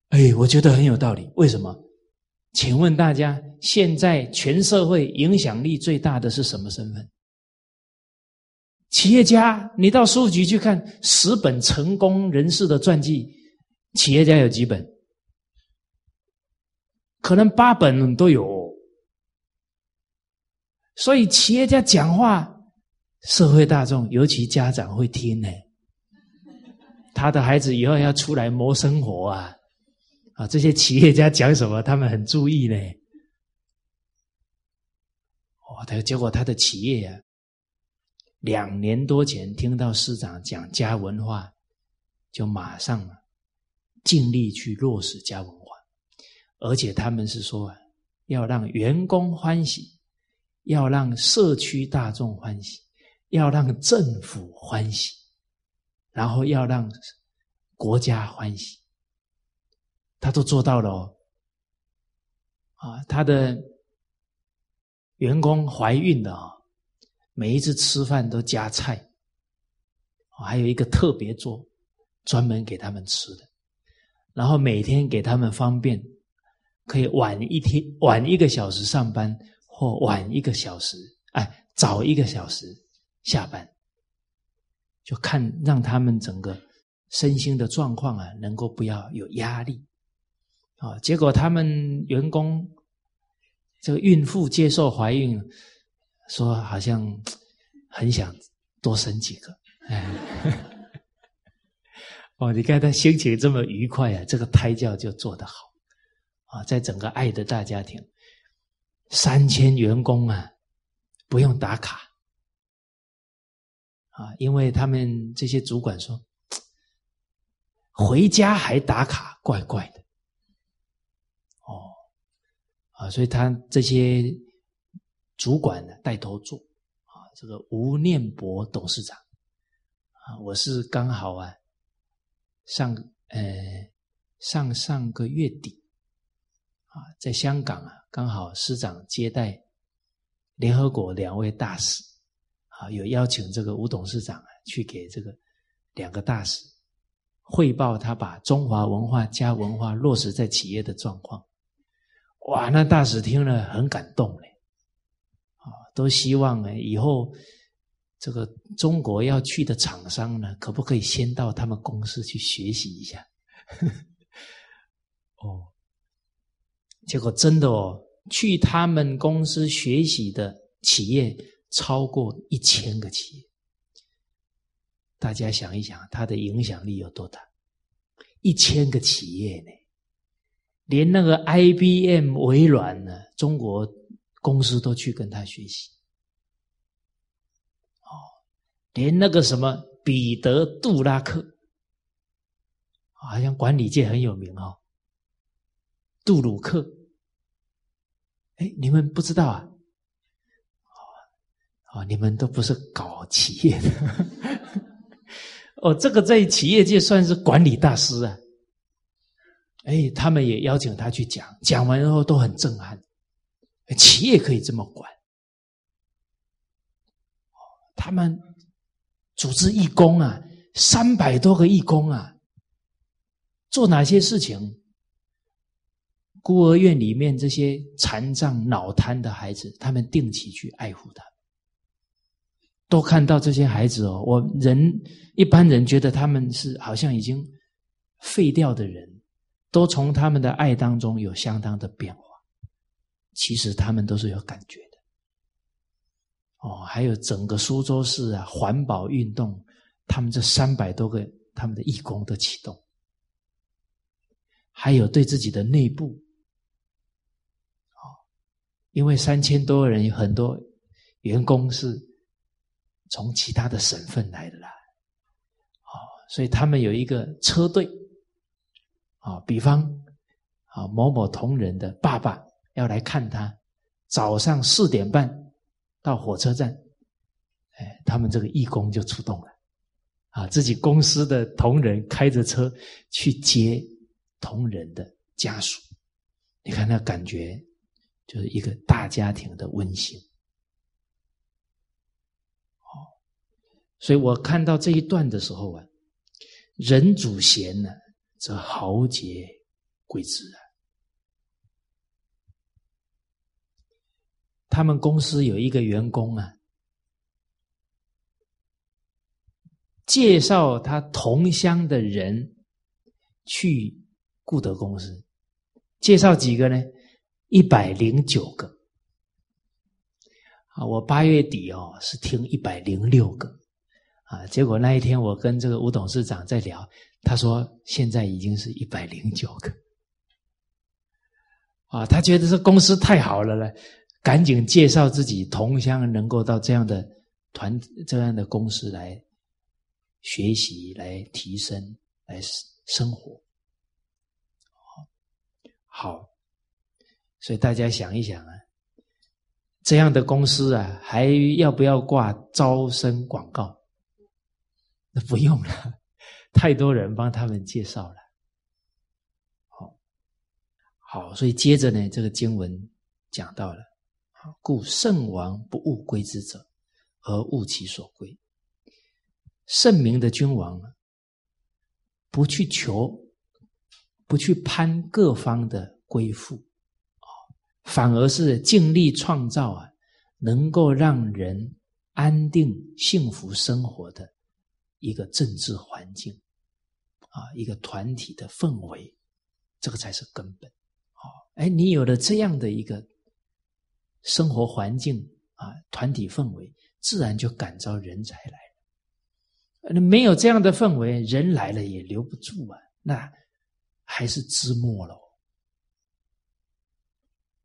哎，我觉得很有道理。为什么？请问大家，现在全社会影响力最大的是什么身份？企业家。你到书局去看十本成功人士的传记，企业家有几本？可能八本都有。所以企业家讲话，社会大众尤其家长会听呢。他的孩子以后要出来谋生活啊。啊，这些企业家讲什么，他们很注意呢。哦，他结果他的企业呀，两年多前听到市长讲家文化，就马上尽力去落实家文化，而且他们是说要让员工欢喜，要让社区大众欢喜，要让政府欢喜，然后要让国家欢喜。他都做到了哦，啊，他的员工怀孕的啊，每一次吃饭都加菜，还有一个特别桌，专门给他们吃的，然后每天给他们方便，可以晚一天晚一个小时上班，或晚一个小时，哎，早一个小时下班，就看让他们整个身心的状况啊，能够不要有压力。啊！结果他们员工这个孕妇接受怀孕，说好像很想多生几个。哎，<laughs> 哦，你看他心情这么愉快啊，这个胎教就做得好啊！在整个爱的大家庭，三千员工啊，不用打卡啊，因为他们这些主管说，回家还打卡，怪怪的哦。啊，所以他这些主管呢带头做啊，这个吴念博董事长啊，我是刚好啊上呃上上个月底啊，在香港啊，刚好师长接待联合国两位大使啊，有邀请这个吴董事长啊去给这个两个大使汇报他把中华文化加文化落实在企业的状况。哇，那大使听了很感动嘞，都希望呢以后这个中国要去的厂商呢，可不可以先到他们公司去学习一下？<laughs> 哦，结果真的哦，去他们公司学习的企业超过一千个企业，大家想一想，它的影响力有多大？一千个企业呢？连那个 IBM 微软呢，中国公司都去跟他学习，哦，连那个什么彼得杜拉克，好像管理界很有名哦，杜鲁克，哎，你们不知道啊？哦，你们都不是搞企业的，哦，这个在企业界算是管理大师啊。哎，他们也邀请他去讲，讲完之后都很震撼。企业可以这么管，他们组织义工啊，三百多个义工啊，做哪些事情？孤儿院里面这些残障、脑瘫的孩子，他们定期去爱护他，都看到这些孩子哦。我人一般人觉得他们是好像已经废掉的人。都从他们的爱当中有相当的变化，其实他们都是有感觉的。哦，还有整个苏州市啊，环保运动，他们这三百多个他们的义工的启动，还有对自己的内部，哦，因为三千多人有很多员工是从其他的省份来的啦，哦，所以他们有一个车队。啊，比方啊，某某同仁的爸爸要来看他，早上四点半到火车站，哎，他们这个义工就出动了，啊，自己公司的同仁开着车去接同仁的家属，你看那感觉就是一个大家庭的温馨。哦，所以我看到这一段的时候啊，人主贤呢，则豪杰贵之啊。他们公司有一个员工啊，介绍他同乡的人去顾德公司，介绍几个呢？一百零九个。啊，我八月底哦是听一百零六个，啊，结果那一天我跟这个吴董事长在聊，他说现在已经是一百零九个，啊，他觉得这公司太好了了。赶紧介绍自己同乡，能够到这样的团、这样的公司来学习、来提升、来生活。好，所以大家想一想啊，这样的公司啊，还要不要挂招生广告？那不用了，太多人帮他们介绍了。好，好，所以接着呢，这个经文讲到了。故圣王不务归之者，而务其所归。圣明的君王不去求，不去攀各方的归附，啊，反而是尽力创造啊，能够让人安定幸福生活的一个政治环境，啊，一个团体的氛围，这个才是根本。哦，哎，你有了这样的一个。生活环境啊，团体氛围，自然就感召人才来了。那没有这样的氛围，人来了也留不住啊，那还是枝末喽。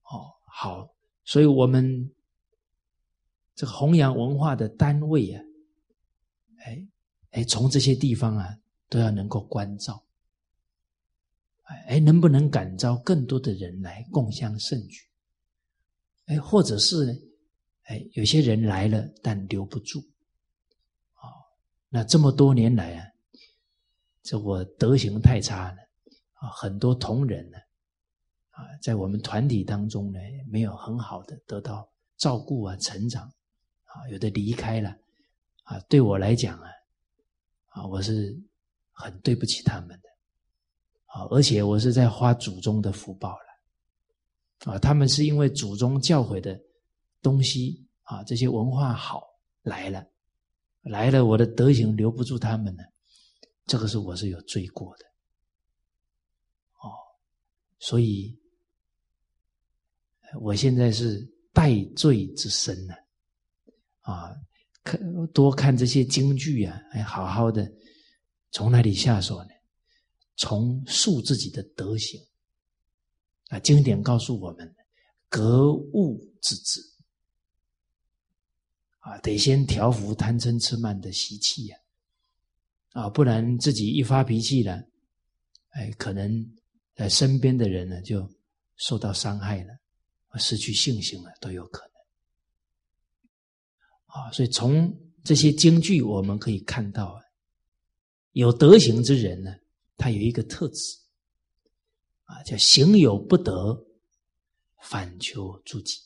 哦，好，所以我们这个弘扬文化的单位啊，哎哎，从这些地方啊，都要能够关照。哎，能不能感召更多的人来共襄盛举？哎，或者是呢？哎，有些人来了，但留不住。啊，那这么多年来啊，这我德行太差了啊，很多同仁呢，啊，在我们团体当中呢，没有很好的得到照顾啊，成长啊，有的离开了啊，对我来讲啊，啊，我是很对不起他们的啊，而且我是在花祖宗的福报了。啊，他们是因为祖宗教诲的东西啊，这些文化好来了，来了，我的德行留不住他们呢，这个是我是有罪过的，哦，所以我现在是戴罪之身呢，啊，看多看这些京剧啊，哎好好的从哪里下手呢？从树自己的德行。啊，经典告诉我们，格物致知啊，得先调服贪嗔痴慢的习气呀，啊，不然自己一发脾气了，哎，可能在身边的人呢就受到伤害了，失去信心了，都有可能。啊，所以从这些京剧我们可以看到啊，有德行之人呢，他有一个特质。啊，叫行有不得，反求诸己。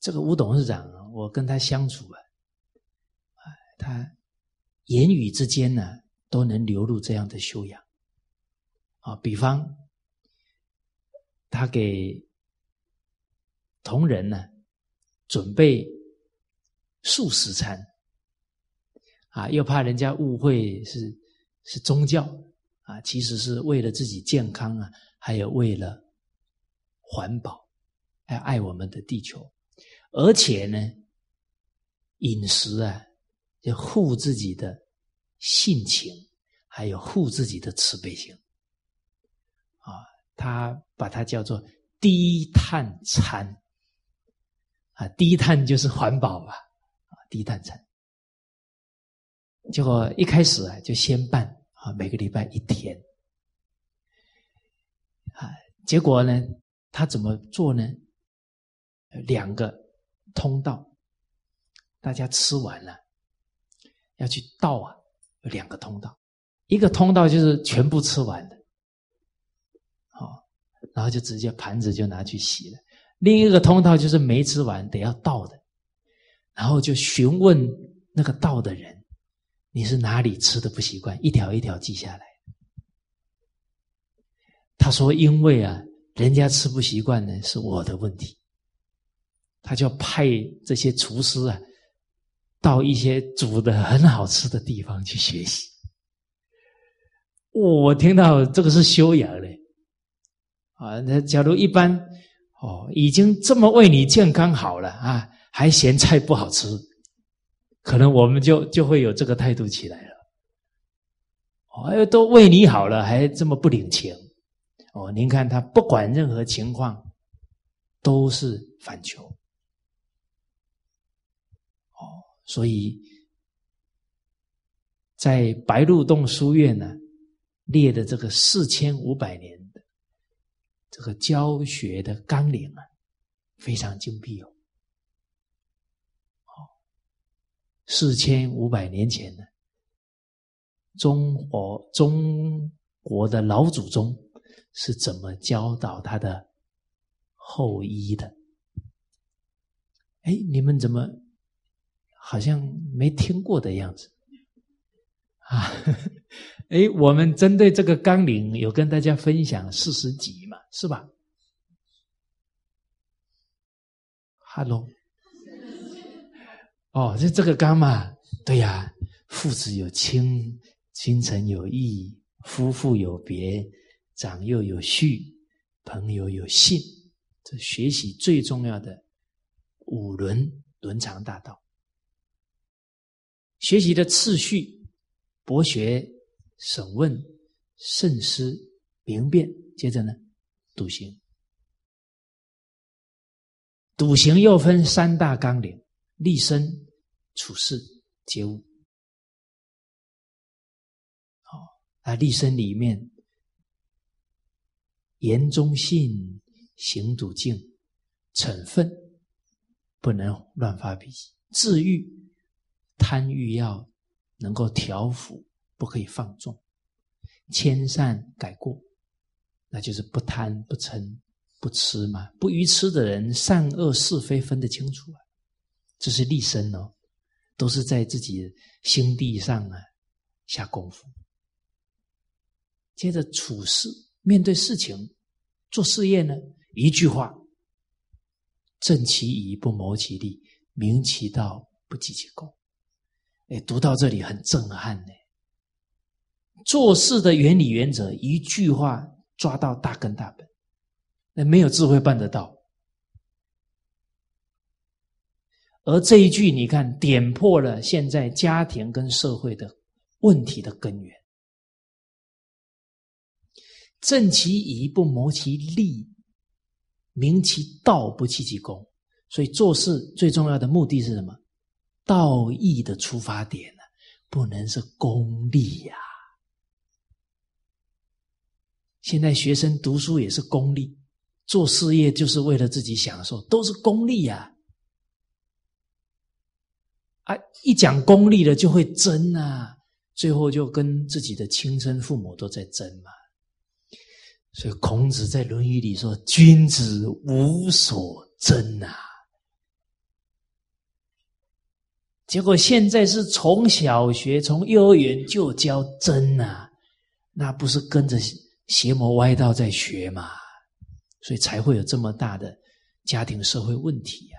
这个吴董事长啊，我跟他相处啊，啊，他言语之间呢，都能流露这样的修养。啊，比方他给同仁呢准备素食餐，啊，又怕人家误会是是宗教。啊，其实是为了自己健康啊，还有为了环保，还爱我们的地球，而且呢，饮食啊，要护自己的性情，还有护自己的慈悲心。啊，他把它叫做低碳餐，啊，低碳就是环保嘛，啊，低碳餐。结果一开始啊，就先办。啊，每个礼拜一天，啊，结果呢，他怎么做呢？两个通道，大家吃完了要去倒啊，有两个通道，一个通道就是全部吃完的，好，然后就直接盘子就拿去洗了。另一个通道就是没吃完得要倒的，然后就询问那个倒的人，你是哪里吃的不习惯，一条一条记下来。他说：“因为啊，人家吃不习惯呢，是我的问题。”他就派这些厨师啊，到一些煮的很好吃的地方去学习。我听到这个是修养嘞，啊，那假如一般哦，已经这么为你健康好了啊，还嫌菜不好吃，可能我们就就会有这个态度起来了。哦，都为你好了，还这么不领情。哦，您看他不管任何情况，都是反求。哦，所以在白鹿洞书院呢，列的这个四千五百年的这个教学的纲领啊，非常精辟。哦，四千五百年前呢，中国中国的老祖宗。是怎么教导他的后裔的？哎，你们怎么好像没听过的样子啊？<laughs> 哎，我们针对这个纲领有跟大家分享四十集嘛，是吧？Hello，哦，是这个纲嘛？对呀，父子有亲，君臣有义，夫妇有别。长幼有序，朋友有信，这学习最重要的五伦伦常大道。学习的次序：博学、审问、慎思、明辨。接着呢，笃行。笃行又分三大纲领：立身、处世、觉悟。好，啊，立身里面。言中信，行笃敬，惩分不能乱发脾气；治欲贪欲要能够调伏，不可以放纵；迁善改过，那就是不贪不嗔不痴嘛。不愚痴的人，善恶是非分得清楚啊。这是立身哦，都是在自己心地上啊下功夫。接着处事。面对事情、做事业呢，一句话：正其仪，不谋其利；明其道，不计其功。哎，读到这里很震撼呢。做事的原理原则，一句话抓到大根大本。那没有智慧办得到。而这一句，你看，点破了现在家庭跟社会的问题的根源。正其仪不谋其利，明其道不弃其功。所以做事最重要的目的是什么？道义的出发点呢，不能是功利呀。现在学生读书也是功利，做事业就是为了自己享受，都是功利呀。啊一讲功利了就会争啊，最后就跟自己的亲生父母都在争嘛。所以孔子在《论语》里说：“君子无所争啊。”结果现在是从小学、从幼儿园就教争啊，那不是跟着邪魔歪道在学嘛？所以才会有这么大的家庭社会问题呀！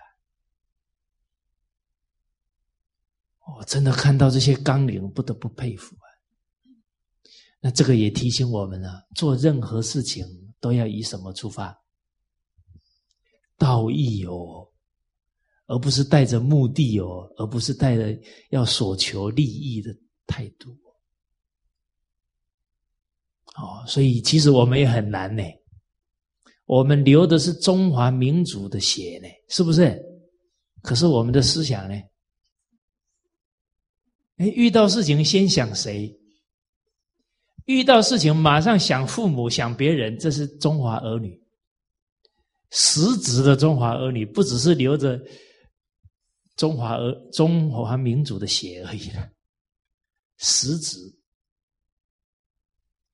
我真的看到这些纲领，不得不佩服啊。那这个也提醒我们了：做任何事情都要以什么出发？道义哦，而不是带着目的哦，而不是带着要所求利益的态度。哦，所以其实我们也很难呢。我们流的是中华民族的血呢，是不是？可是我们的思想呢？哎，遇到事情先想谁？遇到事情马上想父母想别人，这是中华儿女，实质的中华儿女，不只是流着中华儿中华民族的血而已了，实质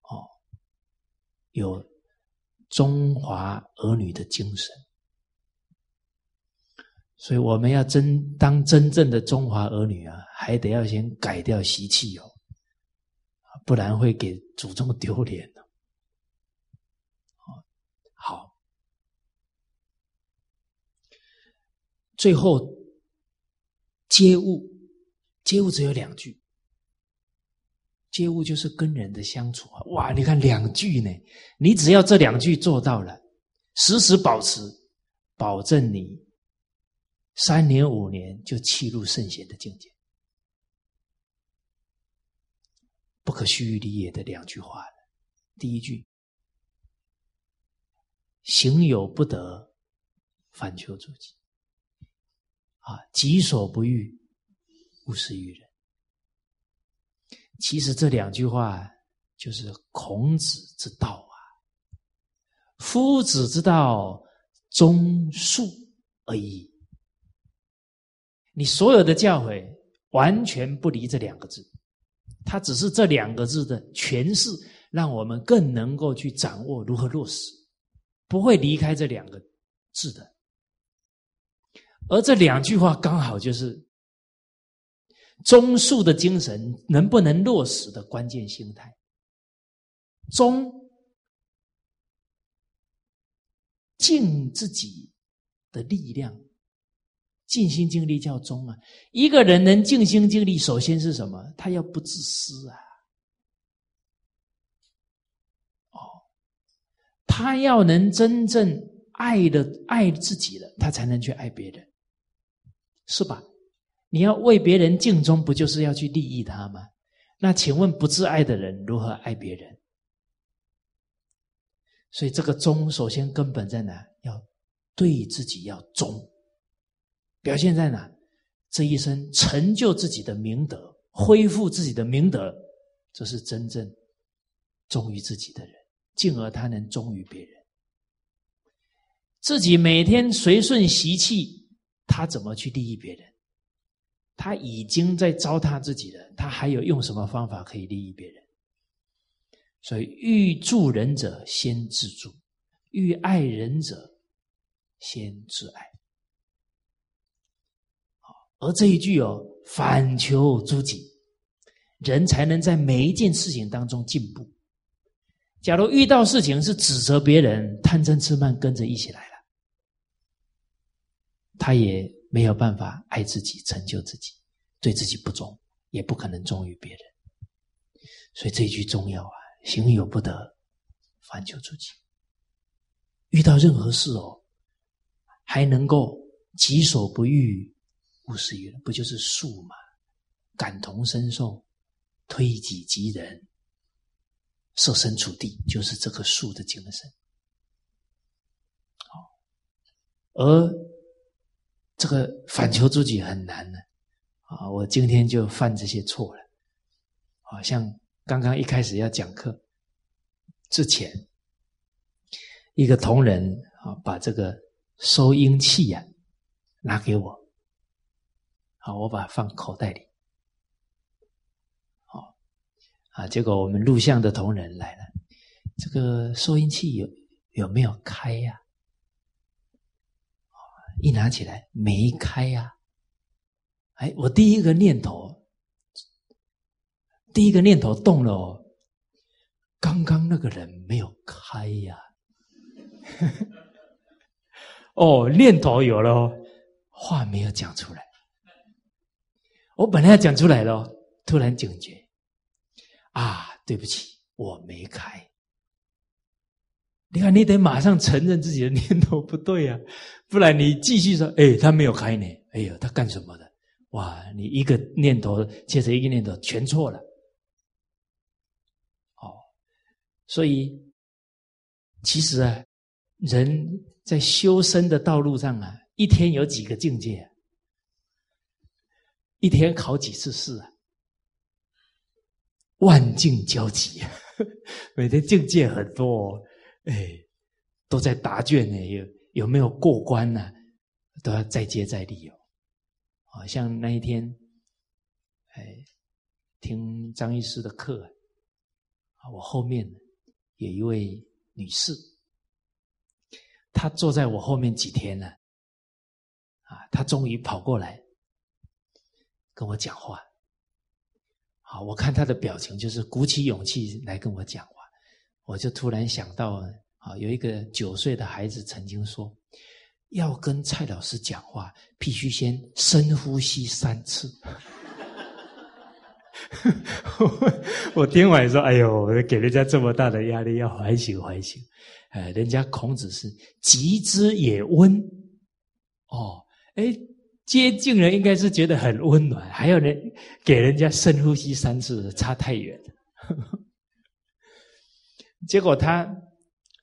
哦，有中华儿女的精神。所以我们要真当真正的中华儿女啊，还得要先改掉习气哦，不然会给祖宗丢脸的。好，最后接物，接物只有两句，接物就是跟人的相处啊。哇，你看两句呢，你只要这两句做到了，时时保持，保证你。三年五年就弃入圣贤的境界，不可须臾离也的两句话了。第一句：行有不得，反求诸己。啊，己所不欲，勿施于人。其实这两句话就是孔子之道啊，夫子之道，忠恕而已。你所有的教诲完全不离这两个字，它只是这两个字的诠释，让我们更能够去掌握如何落实，不会离开这两个字的。而这两句话刚好就是忠恕的精神能不能落实的关键心态。忠，尽自己的力量。尽心尽力叫忠啊！一个人能尽心尽力，首先是什么？他要不自私啊！哦，他要能真正爱的爱自己了，他才能去爱别人，是吧？你要为别人尽忠，不就是要去利益他吗？那请问不自爱的人如何爱别人？所以这个忠，首先根本在哪？要对自己要忠。表现在哪？这一生成就自己的明德，恢复自己的明德，这是真正忠于自己的人，进而他能忠于别人。自己每天随顺习气，他怎么去利益别人？他已经在糟蹋自己了，他还有用什么方法可以利益别人？所以，欲助人者先自助，欲爱人者先自爱。而这一句哦，反求诸己，人才能在每一件事情当中进步。假如遇到事情是指责别人，贪嗔痴慢跟着一起来了，他也没有办法爱自己、成就自己，对自己不忠，也不可能忠于别人。所以这句重要啊！行有不得，反求诸己。遇到任何事哦，还能够己所不欲。勿施于人，不就是术嘛？感同身受，推己及人，设身处地，就是这个树的精神。好，而这个反求诸己很难呢。啊，我今天就犯这些错了。好像刚刚一开始要讲课之前，一个同仁啊，把这个收音器呀拿给我。好，我把它放口袋里。好，啊，结果我们录像的同仁来了，这个收音器有有没有开呀？一拿起来没开呀。哎，我第一个念头，第一个念头动了哦，刚刚那个人没有开呀。<laughs> 哦，念头有了哦，话没有讲出来。我本来要讲出来了，突然警觉，啊，对不起，我没开。你看，你得马上承认自己的念头不对啊，<laughs> 不然你继续说，哎，他没有开呢，哎呦，他干什么的？哇，你一个念头接着一个念头，全错了。哦，所以其实啊，人在修身的道路上啊，一天有几个境界？一天考几次试啊？万境交集，<laughs> 每天境界很多，哦哎，都在答卷呢。有有没有过关呢？都要再接再厉哦。好像那一天，哎，听张医师的课啊，我后面有一位女士她坐在我后面几天了，啊，他终于跑过来跟我讲话。好，我看他的表情，就是鼓起勇气来跟我讲话。我就突然想到，啊，有一个九岁的孩子曾经说，要跟蔡老师讲话，必须先深呼吸三次。<laughs> 我听完说：“哎呦，给人家这么大的压力，要反省反省。”哎，人家孔子是极之也温，哦，哎，接近人应该是觉得很温暖，还要人给人家深呼吸三次，差太远了。<laughs> 结果他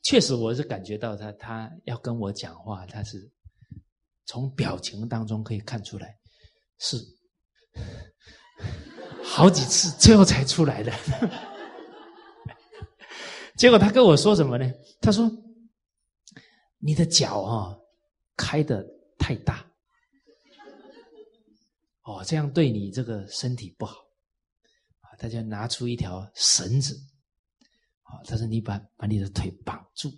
确实，我是感觉到他，他要跟我讲话，他是从表情当中可以看出来是。<laughs> 好几次，最后才出来的。<laughs> 结果他跟我说什么呢？他说：“你的脚啊，开的太大，哦，这样对你这个身体不好。”啊，他就拿出一条绳子，啊，他说：“你把把你的腿绑住，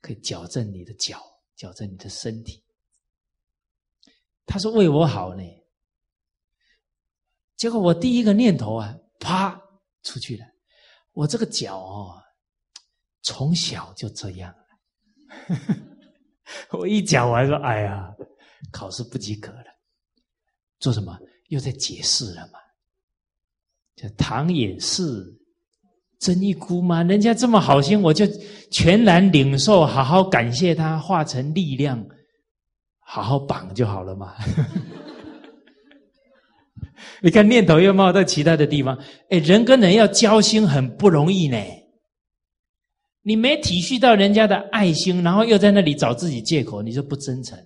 可以矫正你的脚，矫正你的身体。”他说：“为我好呢。”结果我第一个念头啊，啪出去了。我这个脚哦，从小就这样。<laughs> 我一讲完说：“哎呀，考试不及格了。”做什么？又在解释了嘛？叫唐也是真一姑吗？人家这么好心，我就全然领受，好好感谢他，化成力量，好好绑就好了嘛。<laughs> 你看念头又冒到其他的地方，哎，人跟人要交心很不容易呢。你没体恤到人家的爱心，然后又在那里找自己借口，你就不真诚。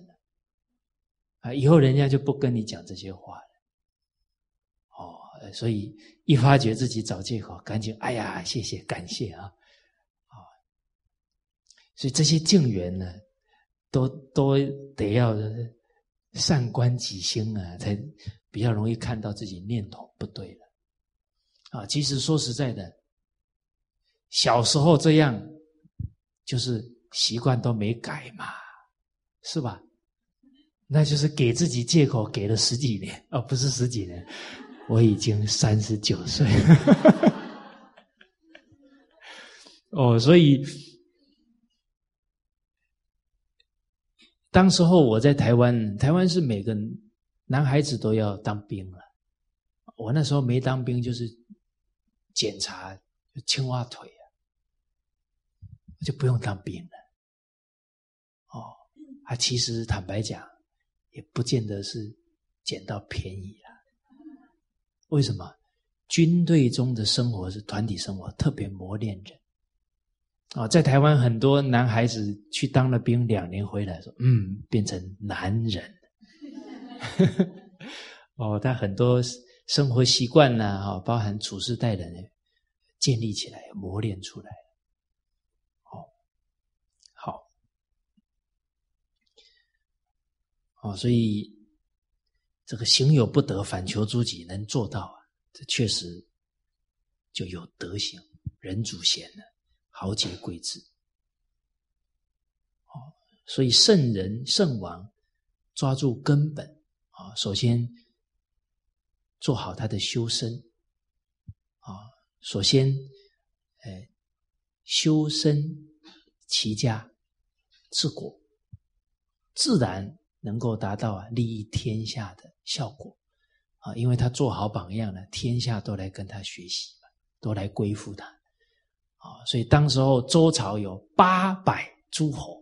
啊，以后人家就不跟你讲这些话了。哦，所以一发觉自己找借口，赶紧哎呀，谢谢感谢啊，啊，所以这些静缘呢，都都得要善观己心啊，才。比较容易看到自己念头不对了，啊，其实说实在的，小时候这样，就是习惯都没改嘛，是吧？那就是给自己借口，给了十几年，哦，不是十几年，我已经三十九岁，<laughs> 哦，所以，当时候我在台湾，台湾是每个。男孩子都要当兵了，我那时候没当兵，就是检查青蛙腿啊，就不用当兵了。哦，啊，其实坦白讲，也不见得是捡到便宜了。为什么？军队中的生活是团体生活，特别磨练人。啊，在台湾很多男孩子去当了兵，两年回来说，嗯，变成男人。<laughs> 哦，他很多生活习惯呢，哈，包含处事待人，建立起来、磨练出来。哦，好，哦，所以这个行有不得，反求诸己，能做到啊，这确实就有德行，人主贤了，豪杰贵志。哦，所以圣人圣王抓住根本。啊，首先做好他的修身啊，首先，哎，修身齐家治国，自然能够达到啊利益天下的效果啊，因为他做好榜样了，天下都来跟他学习都来归附他啊，所以当时候周朝有八百诸侯，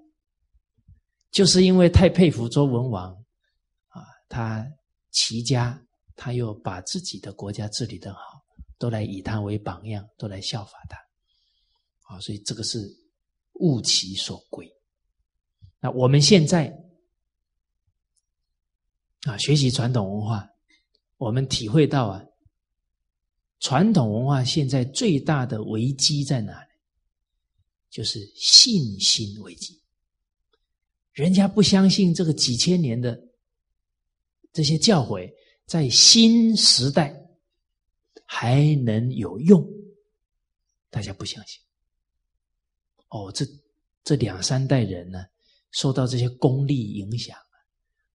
就是因为太佩服周文王啊。他齐家，他又把自己的国家治理的好，都来以他为榜样，都来效法他，啊，所以这个是物其所归。那我们现在啊，学习传统文化，我们体会到啊，传统文化现在最大的危机在哪里？就是信心危机。人家不相信这个几千年的。这些教诲在新时代还能有用？大家不相信。哦，这这两三代人呢，受到这些功利影响，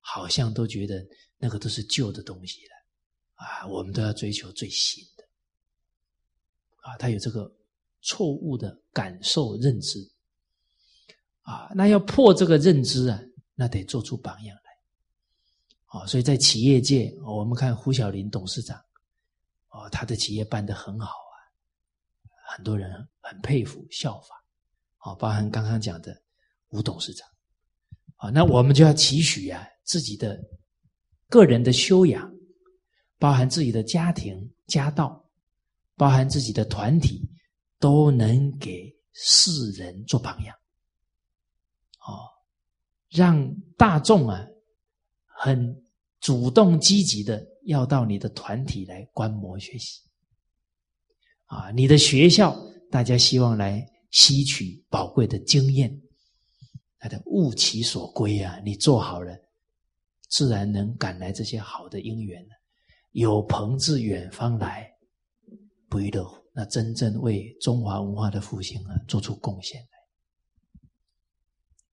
好像都觉得那个都是旧的东西了啊，我们都要追求最新的。啊，他有这个错误的感受认知。啊，那要破这个认知啊，那得做出榜样来。啊，所以在企业界，我们看胡小林董事长哦，他的企业办得很好啊，很多人很佩服效法啊，包含刚刚讲的吴董事长。啊，那我们就要期许啊，自己的个人的修养，包含自己的家庭家道，包含自己的团体，都能给世人做榜样。哦，让大众啊，很主动积极的要到你的团体来观摩学习。啊，你的学校，大家希望来吸取宝贵的经验。他的物其所归啊！你做好了，自然能赶来这些好的因缘有朋自远方来，不亦乐乎？那真正为中华文化的复兴啊，做出贡献来。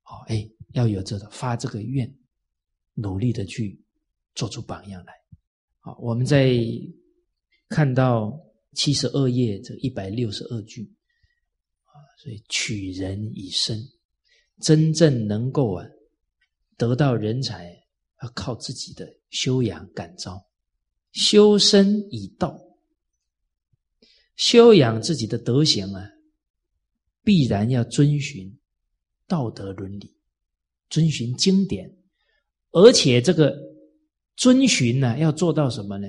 好，哎，要有这个发这个愿，努力的去做出榜样来。好，我们在看到七十二页这一百六十二句啊，所以取人以身。真正能够啊得到人才，要靠自己的修养感召，修身以道，修养自己的德行啊，必然要遵循道德伦理，遵循经典，而且这个遵循呢，要做到什么呢？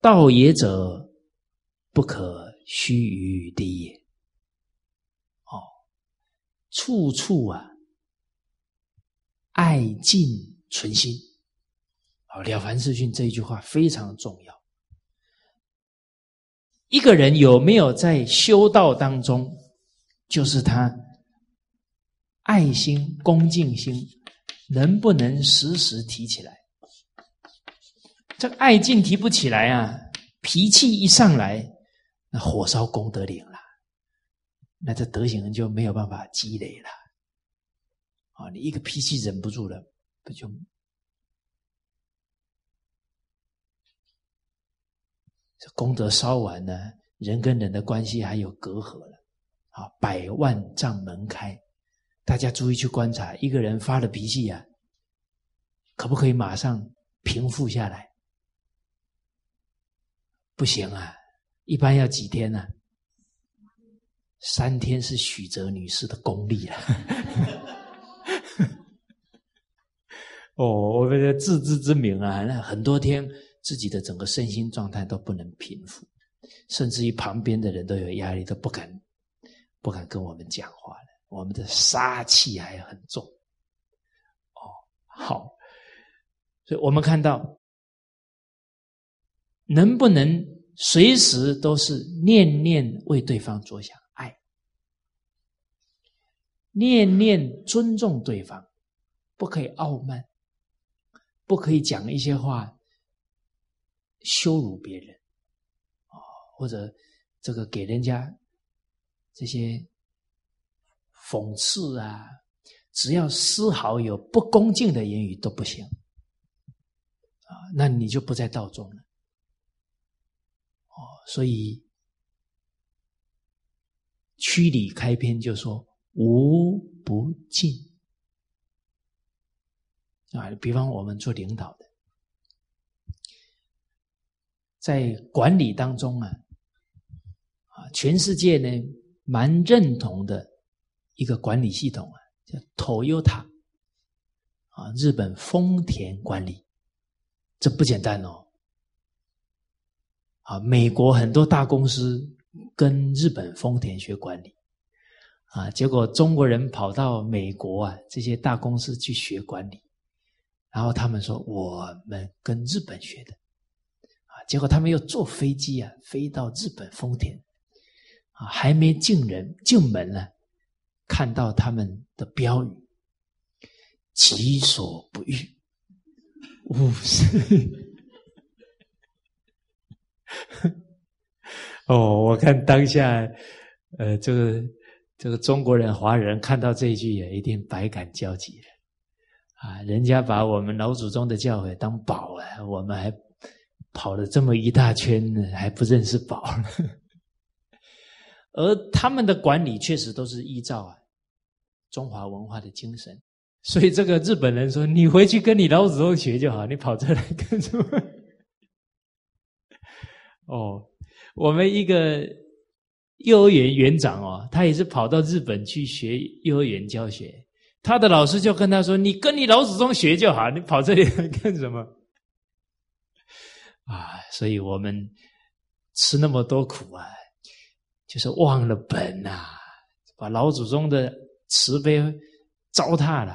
道也者，不可虚于敌也。哦处处啊，爱敬存心。好，《了凡四训》这一句话非常重要。一个人有没有在修道当中，就是他爱心、恭敬心能不能时时提起来？这爱敬提不起来啊，脾气一上来，那火烧功德林了。那这德行就没有办法积累了，啊！你一个脾气忍不住了，不就这功德烧完呢？人跟人的关系还有隔阂了，啊！百万丈门开，大家注意去观察，一个人发了脾气啊，可不可以马上平复下来？不行啊，一般要几天呢？三天是许哲女士的功力了！哦，我们的自知之明啊，那很多天自己的整个身心状态都不能平复，甚至于旁边的人都有压力，都不敢不敢跟我们讲话了。我们的杀气还很重。哦，好，所以我们看到，能不能随时都是念念为对方着想？爱念念尊重对方，不可以傲慢，不可以讲一些话羞辱别人，啊，或者这个给人家这些讽刺啊，只要丝毫有不恭敬的言语都不行，啊，那你就不在道中了，哦，所以区里开篇就说。无不敬啊！比方我们做领导的，在管理当中啊，啊，全世界呢蛮认同的一个管理系统啊，叫 Toyota 啊，日本丰田管理，这不简单哦。啊，美国很多大公司跟日本丰田学管理。啊！结果中国人跑到美国啊，这些大公司去学管理，然后他们说我们跟日本学的，啊！结果他们又坐飞机啊，飞到日本丰田，啊，还没进人进门呢，看到他们的标语“己所不欲，勿施”。<laughs> 哦，我看当下，呃，这个。这个中国人、华人看到这一句也一定百感交集了啊！人家把我们老祖宗的教诲当宝啊，我们还跑了这么一大圈呢，还不认识宝呢。<laughs> 而他们的管理确实都是依照啊中华文化的精神，所以这个日本人说：“你回去跟你老祖宗学就好，你跑这来干什么？” <laughs> 哦，我们一个。幼儿园园长哦，他也是跑到日本去学幼儿园教学。他的老师就跟他说：“你跟你老祖宗学就好，你跑这里来干什么？” <laughs> 啊，所以我们吃那么多苦啊，就是忘了本呐，把老祖宗的慈悲糟蹋了。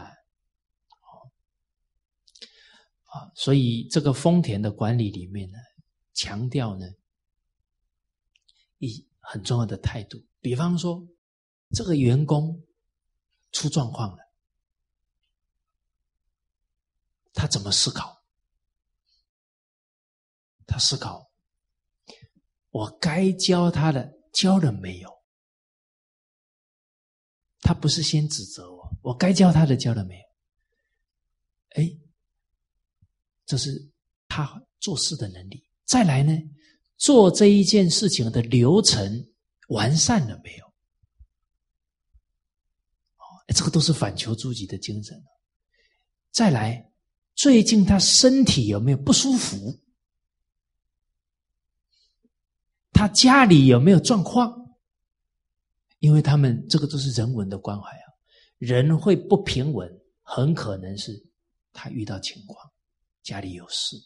啊，所以这个丰田的管理里面呢，强调呢，一。很重要的态度，比方说，这个员工出状况了，他怎么思考？他思考，我该教他的教了没有？他不是先指责我，我该教他的教了没有？哎，这是他做事的能力。再来呢？做这一件事情的流程完善了没有？哦，这个都是反求诸己的精神。再来，最近他身体有没有不舒服？他家里有没有状况？因为他们这个都是人文的关怀啊，人会不平稳，很可能是他遇到情况，家里有事。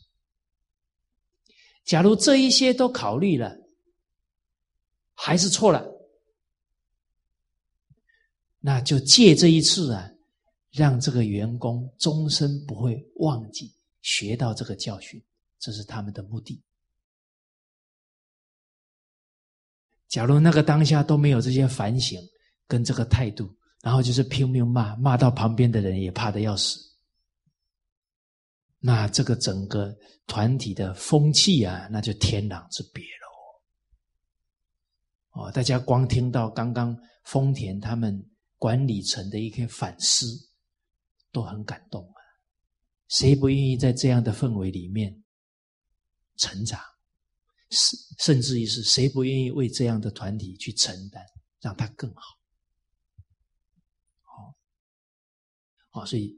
假如这一些都考虑了，还是错了，那就借这一次啊，让这个员工终身不会忘记学到这个教训，这是他们的目的。假如那个当下都没有这些反省跟这个态度，然后就是拼命骂，骂到旁边的人也怕的要死。那这个整个团体的风气啊，那就天壤之别了。哦，大家光听到刚刚丰田他们管理层的一些反思，都很感动啊。谁不愿意在这样的氛围里面成长？甚甚至于是谁不愿意为这样的团体去承担，让它更好？好，哦，所以。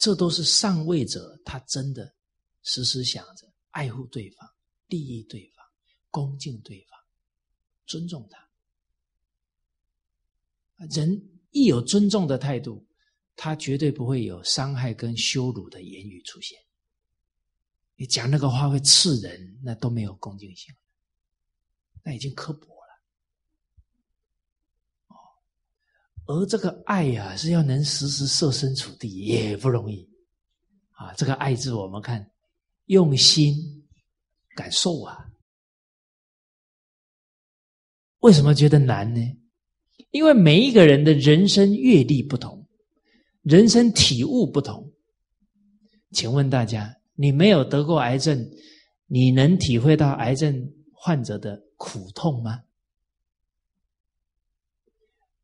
这都是上位者，他真的时时想着爱护对方、利益对方、恭敬对方、尊重他。人一有尊重的态度，他绝对不会有伤害跟羞辱的言语出现。你讲那个话会刺人，那都没有恭敬心，那已经刻薄了。哦。而这个爱呀，是要能时时设身处地，也不容易啊。这个爱字，我们看用心感受啊。为什么觉得难呢？因为每一个人的人生阅历不同，人生体悟不同。请问大家，你没有得过癌症，你能体会到癌症患者的苦痛吗？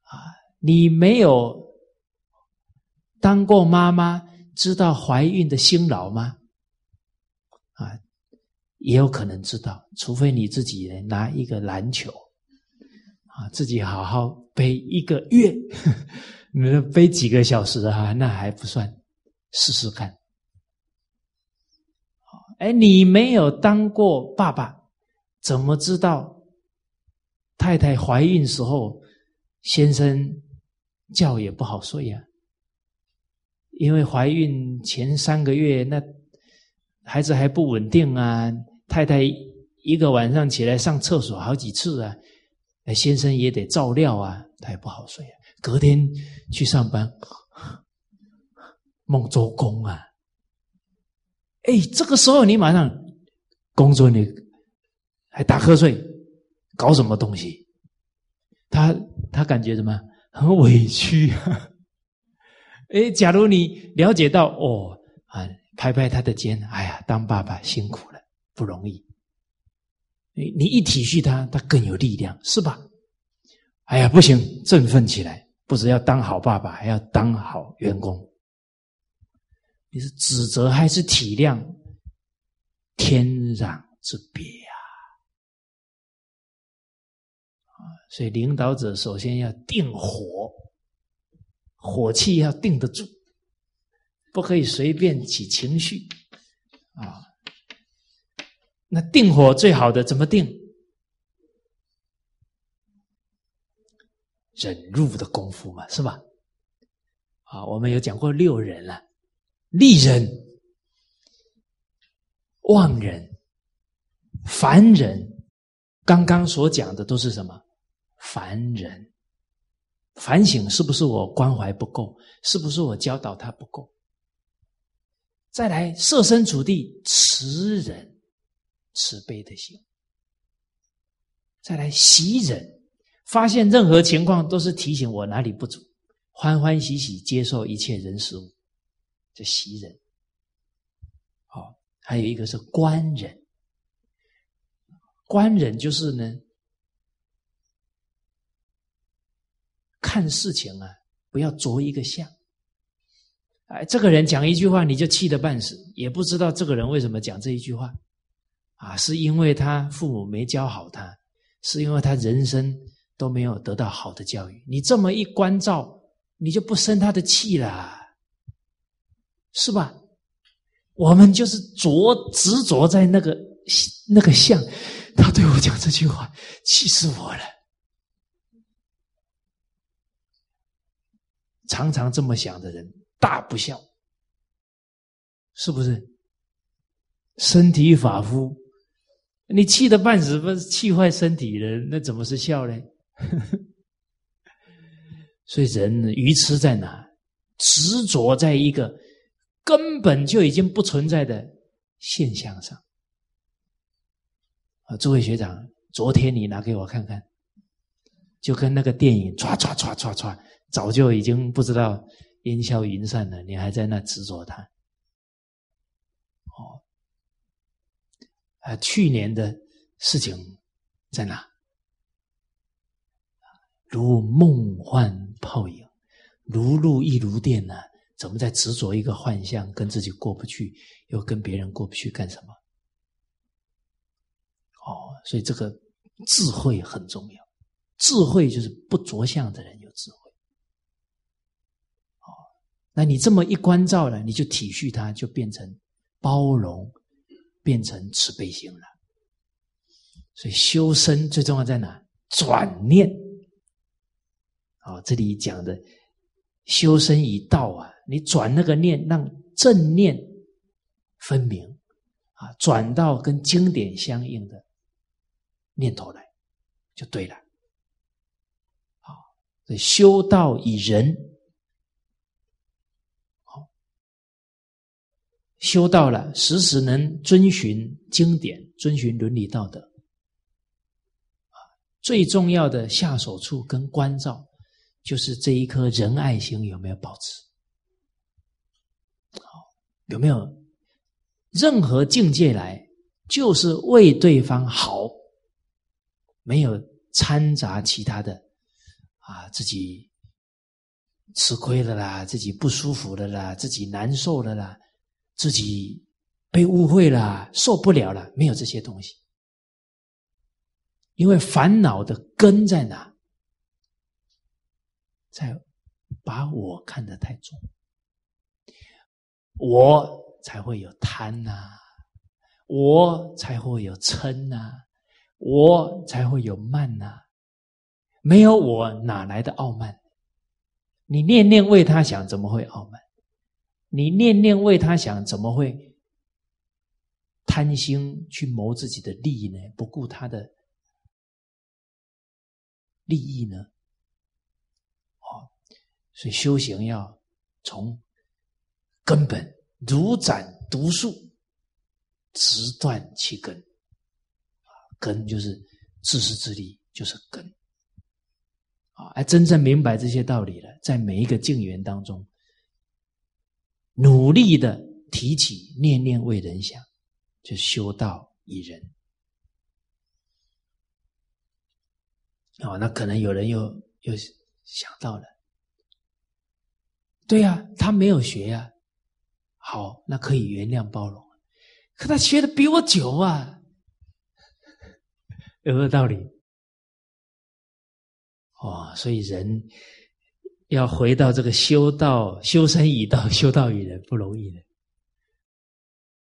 啊你没有当过妈妈，知道怀孕的辛劳吗？啊，也有可能知道，除非你自己拿一个篮球，啊，自己好好背一个月，你说背几个小时啊，那还不算，试试看。哎，你没有当过爸爸，怎么知道太太怀孕时候先生？觉也不好睡呀，因为怀孕前三个月，那孩子还不稳定啊。太太一个晚上起来上厕所好几次啊，先生也得照料啊，他也不好睡啊。隔天去上班，梦周公啊，哎，这个时候你马上工作你还打瞌睡，搞什么东西？他他感觉什么？很委屈啊！<laughs> 哎，假如你了解到哦啊，拍拍他的肩，哎呀，当爸爸辛苦了，不容易。你你一体恤他，他更有力量，是吧？哎呀，不行，振奋起来，不只要当好爸爸，还要当好员工。你是指责还是体谅？天壤之别呀！啊，所以领导者首先要定火，火气要定得住，不可以随便起情绪啊。那定火最好的怎么定？忍辱的功夫嘛，是吧？啊，我们有讲过六忍了。利人、忘人、凡人，刚刚所讲的都是什么？凡人反省是不是我关怀不够？是不是我教导他不够？再来设身处地慈人、慈悲的心。再来喜人，发现任何情况都是提醒我哪里不足，欢欢喜喜接受一切人事物。这袭人，好，还有一个是官人。官人就是呢，看事情啊，不要着一个相。哎，这个人讲一句话，你就气得半死，也不知道这个人为什么讲这一句话，啊，是因为他父母没教好他，是因为他人生都没有得到好的教育。你这么一关照，你就不生他的气了。是吧？我们就是着执着在那个那个相，他对我讲这句话，气死我了。常常这么想的人，大不孝，是不是？身体发肤，你气得半死，不是气坏身体了？那怎么是孝呢？<laughs> 所以人愚痴在哪？执着在一个。根本就已经不存在的现象上啊！诸位学长，昨天你拿给我看看，就跟那个电影唰唰唰唰唰，早就已经不知道烟消云散了，你还在那执着它。哦，啊，去年的事情在哪？如梦幻泡影，如露亦如电呢？怎么在执着一个幻象，跟自己过不去，又跟别人过不去，干什么？哦，所以这个智慧很重要。智慧就是不着相的人有智慧。哦，那你这么一关照了，你就体恤他，就变成包容，变成慈悲心了。所以修身最重要在哪？转念。哦，这里讲的修身以道啊。你转那个念，让正念分明啊，转到跟经典相应的念头来，就对了。好，所以修道以仁，好，修到了，时时能遵循经典，遵循伦理道德。啊，最重要的下手处跟关照，就是这一颗仁爱心有没有保持。有没有任何境界来，就是为对方好，没有掺杂其他的啊，自己吃亏了啦，自己不舒服了啦，自己难受了啦，自己被误会了，受不了了，没有这些东西，因为烦恼的根在哪？在把我看得太重。我才会有贪呐，我才会有嗔呐，我才会有慢呐。没有我哪来的傲慢？你念念为他想，怎么会傲慢？你念念为他想，怎么会贪心去谋自己的利益呢？不顾他的利益呢？所以修行要从。根本如斩毒树，直断其根。啊，根就是自私自利，就是根。啊，而真正明白这些道理了，在每一个境缘当中，努力的提起念念为人想，就修道以人。哦，那可能有人又又想到了，对呀，他没有学呀，好，那可以原谅包容。可他学的比我久啊，<laughs> 有没有道理？哦，所以人要回到这个修道、修身以道、修道于人不容易的。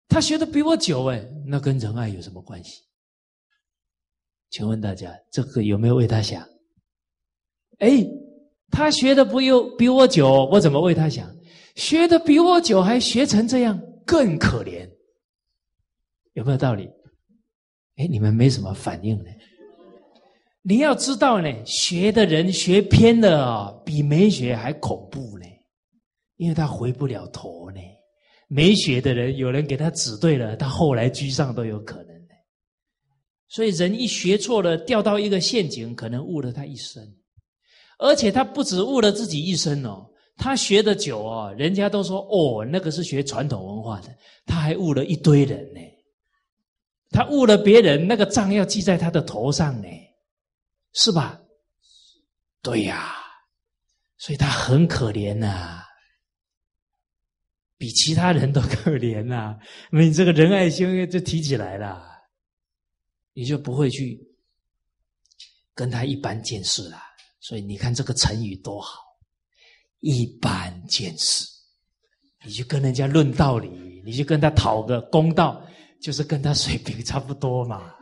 他学的比我久哎，那跟仁爱有什么关系？请问大家，这个有没有为他想？哎，他学的不有比我久，我怎么为他想？学的比我久还学成这样，更可怜，有没有道理？哎，你们没什么反应呢？你要知道呢，学的人学偏了，比没学还恐怖呢，因为他回不了头呢。没学的人，有人给他指对了，他后来居上都有可能的。所以人一学错了，掉到一个陷阱，可能误了他一生。而且他不止误了自己一生哦，他学的久哦，人家都说哦，那个是学传统文化的，他还误了一堆人呢。他误了别人，那个账要记在他的头上呢，是吧？对呀，所以他很可怜呐。比其他人都可怜呐！你这个仁爱心就提起来了，你就不会去跟他一般见识了。所以你看这个成语多好，一般见识。你去跟人家论道理，你去跟他讨个公道，就是跟他水平差不多嘛。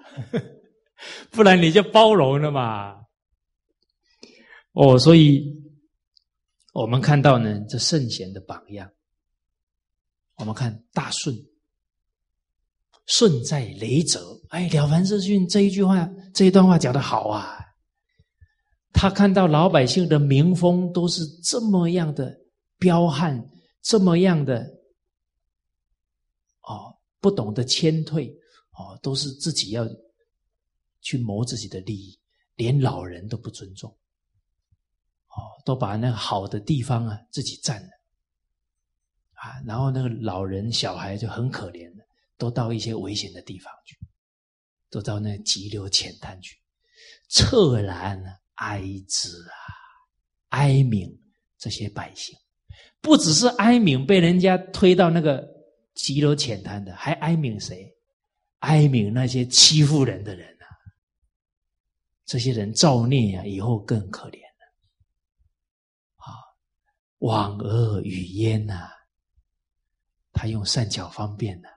<laughs> 不然你就包容了嘛。哦，所以我们看到呢，这圣贤的榜样。我们看大顺，顺在雷泽。哎，了凡四训这一句话，这一段话讲的好啊！他看到老百姓的民风都是这么样的彪悍，这么样的哦，不懂得谦退哦，都是自己要去谋自己的利益，连老人都不尊重哦，都把那个好的地方啊自己占了。啊，然后那个老人、小孩就很可怜的，都到一些危险的地方去，都到那急流浅滩去，恻然哀之啊，哀悯这些百姓，不只是哀悯被人家推到那个急流浅滩的，还哀悯谁？哀悯那些欺负人的人啊！这些人造孽啊，以后更可怜了。啊，往恶语焉呐。他用善巧方便呢，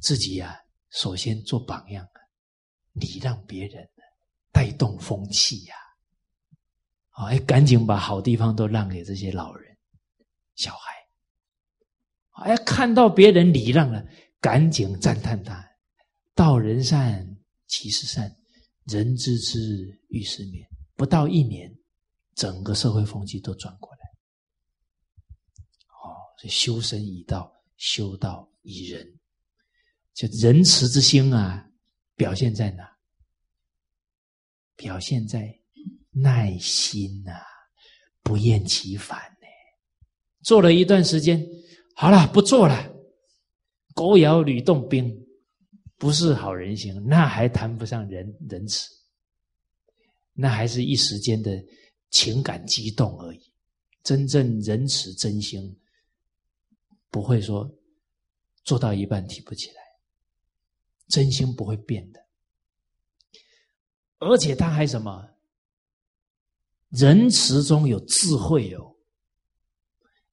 自己呀，首先做榜样，礼让别人，带动风气呀，哎，赶紧把好地方都让给这些老人、小孩，哎，看到别人礼让了，赶紧赞叹他，道人善，其事善，人知之，遇事免。不到一年，整个社会风气都转过来。修身以道，修道以仁，就仁慈之心啊，表现在哪？表现在耐心呐，不厌其烦呢。做了一段时间，好了，不做了。狗咬吕洞宾，不是好人心，那还谈不上仁仁慈，那还是一时间的情感激动而已。真正仁慈真心。不会说做到一半提不起来，真心不会变的，而且他还什么？仁慈中有智慧哦，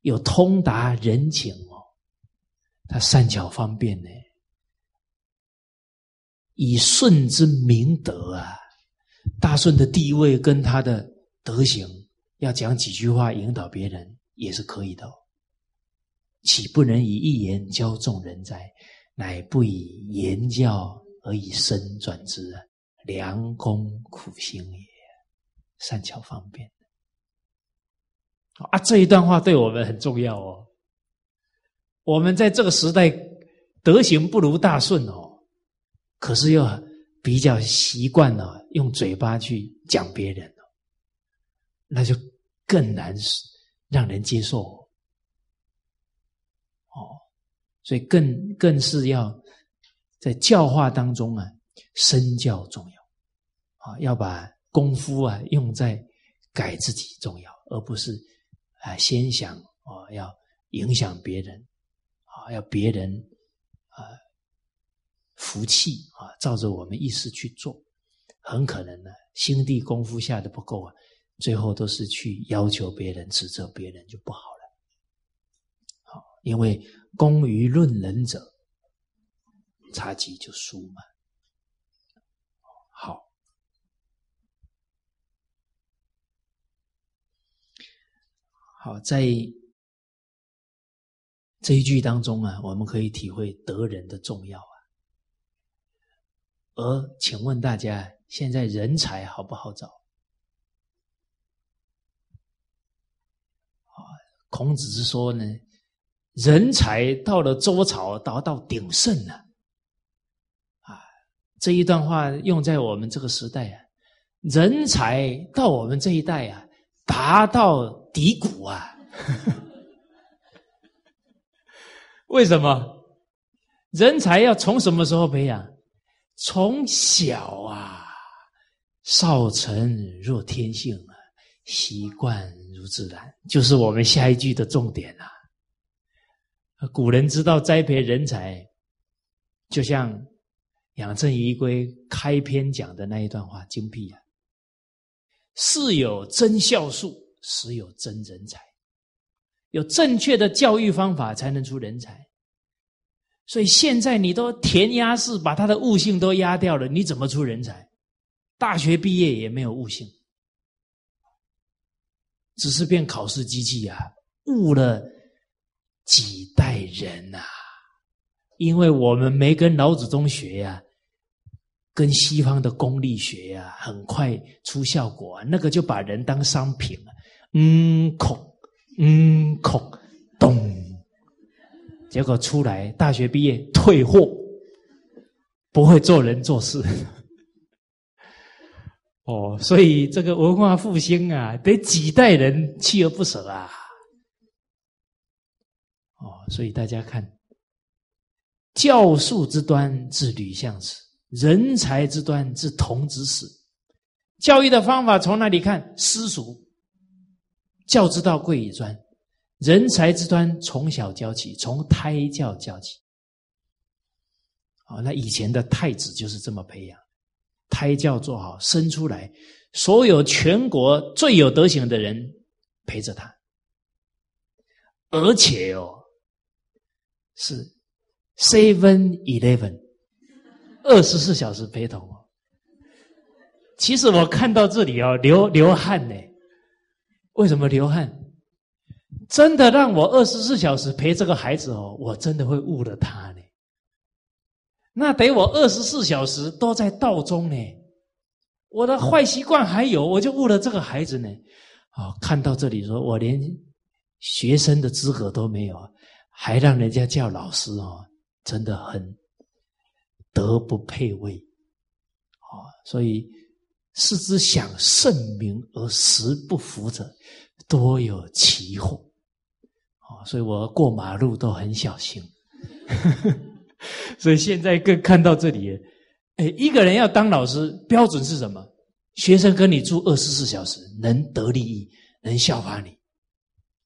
有通达人情哦，他善巧方便呢，以顺之明德啊，大顺的地位跟他的德行，要讲几句话引导别人也是可以的。哦岂不能以一言教众人哉？乃不以言教而以身转之啊，良功苦心也。善巧方便啊！这一段话对我们很重要哦。我们在这个时代德行不如大顺哦，可是又比较习惯了用嘴巴去讲别人哦，那就更难让人接受哦。所以更更是要在教化当中啊，身教重要啊，要把功夫啊用在改自己重要，而不是啊先想啊要影响别人啊，要别人啊服气啊，照着我们意思去做，很可能呢心地功夫下的不够啊，最后都是去要求别人、指责别人就不好了。好，因为功于论人者。差级就输嘛。好，好，在这一句当中啊，我们可以体会得人的重要啊。而请问大家，现在人才好不好找？啊，孔子是说呢，人才到了周朝达到鼎盛了。啊这一段话用在我们这个时代啊，人才到我们这一代啊，达到低谷啊。<laughs> 为什么？人才要从什么时候培养？从小啊，少成若天性啊，习惯如自然，就是我们下一句的重点啊。古人知道栽培人才，就像。养正遗规开篇讲的那一段话精辟啊！是有真孝术，实有真人才。有正确的教育方法，才能出人才。所以现在你都填鸭式把他的悟性都压掉了，你怎么出人才？大学毕业也没有悟性，只是变考试机器啊！悟了几代人呐！因为我们没跟老祖宗学呀，跟西方的功利学呀，很快出效果啊，那个就把人当商品了。嗯，空，嗯，空，咚，结果出来大学毕业退货，不会做人做事。<laughs> 哦，所以这个文化复兴啊，得几代人锲而不舍啊。哦，所以大家看。教术之端自吕相始，人才之端自童子始。教育的方法从哪里看？私塾，教之道贵以专。人才之端从小教起，从胎教教起。哦，那以前的太子就是这么培养，胎教做好，生出来，所有全国最有德行的人陪着他，而且哦，是。Seven Eleven，二十四小时陪同哦。其实我看到这里哦，流流汗呢。为什么流汗？真的让我二十四小时陪这个孩子哦，我真的会误了他呢。那得我二十四小时都在道中呢。我的坏习惯还有，我就误了这个孩子呢。哦，看到这里说，我连学生的资格都没有，还让人家叫老师哦。真的很德不配位，啊！所以是之想圣明而实不服者，多有其祸。啊！所以我过马路都很小心。<laughs> 所以现在更看到这里，哎，一个人要当老师，标准是什么？学生跟你住二十四小时，能得利益，能效法你，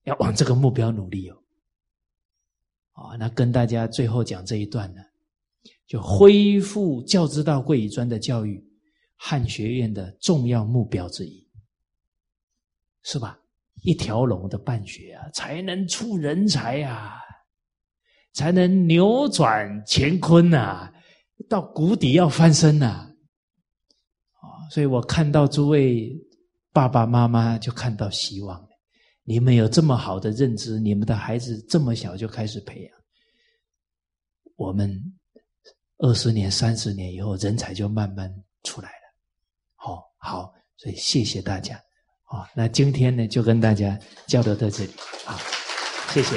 要往这个目标努力哦。啊，那跟大家最后讲这一段呢，就恢复教之道贵以专的教育，汉学院的重要目标之一，是吧？一条龙的办学啊，才能出人才啊，才能扭转乾坤呐，到谷底要翻身呐。啊，所以我看到诸位爸爸妈妈就看到希望。你们有这么好的认知，你们的孩子这么小就开始培养，我们二十年、三十年以后，人才就慢慢出来了。好，所以谢谢大家。好，那今天呢，就跟大家交流到这里。好，谢谢。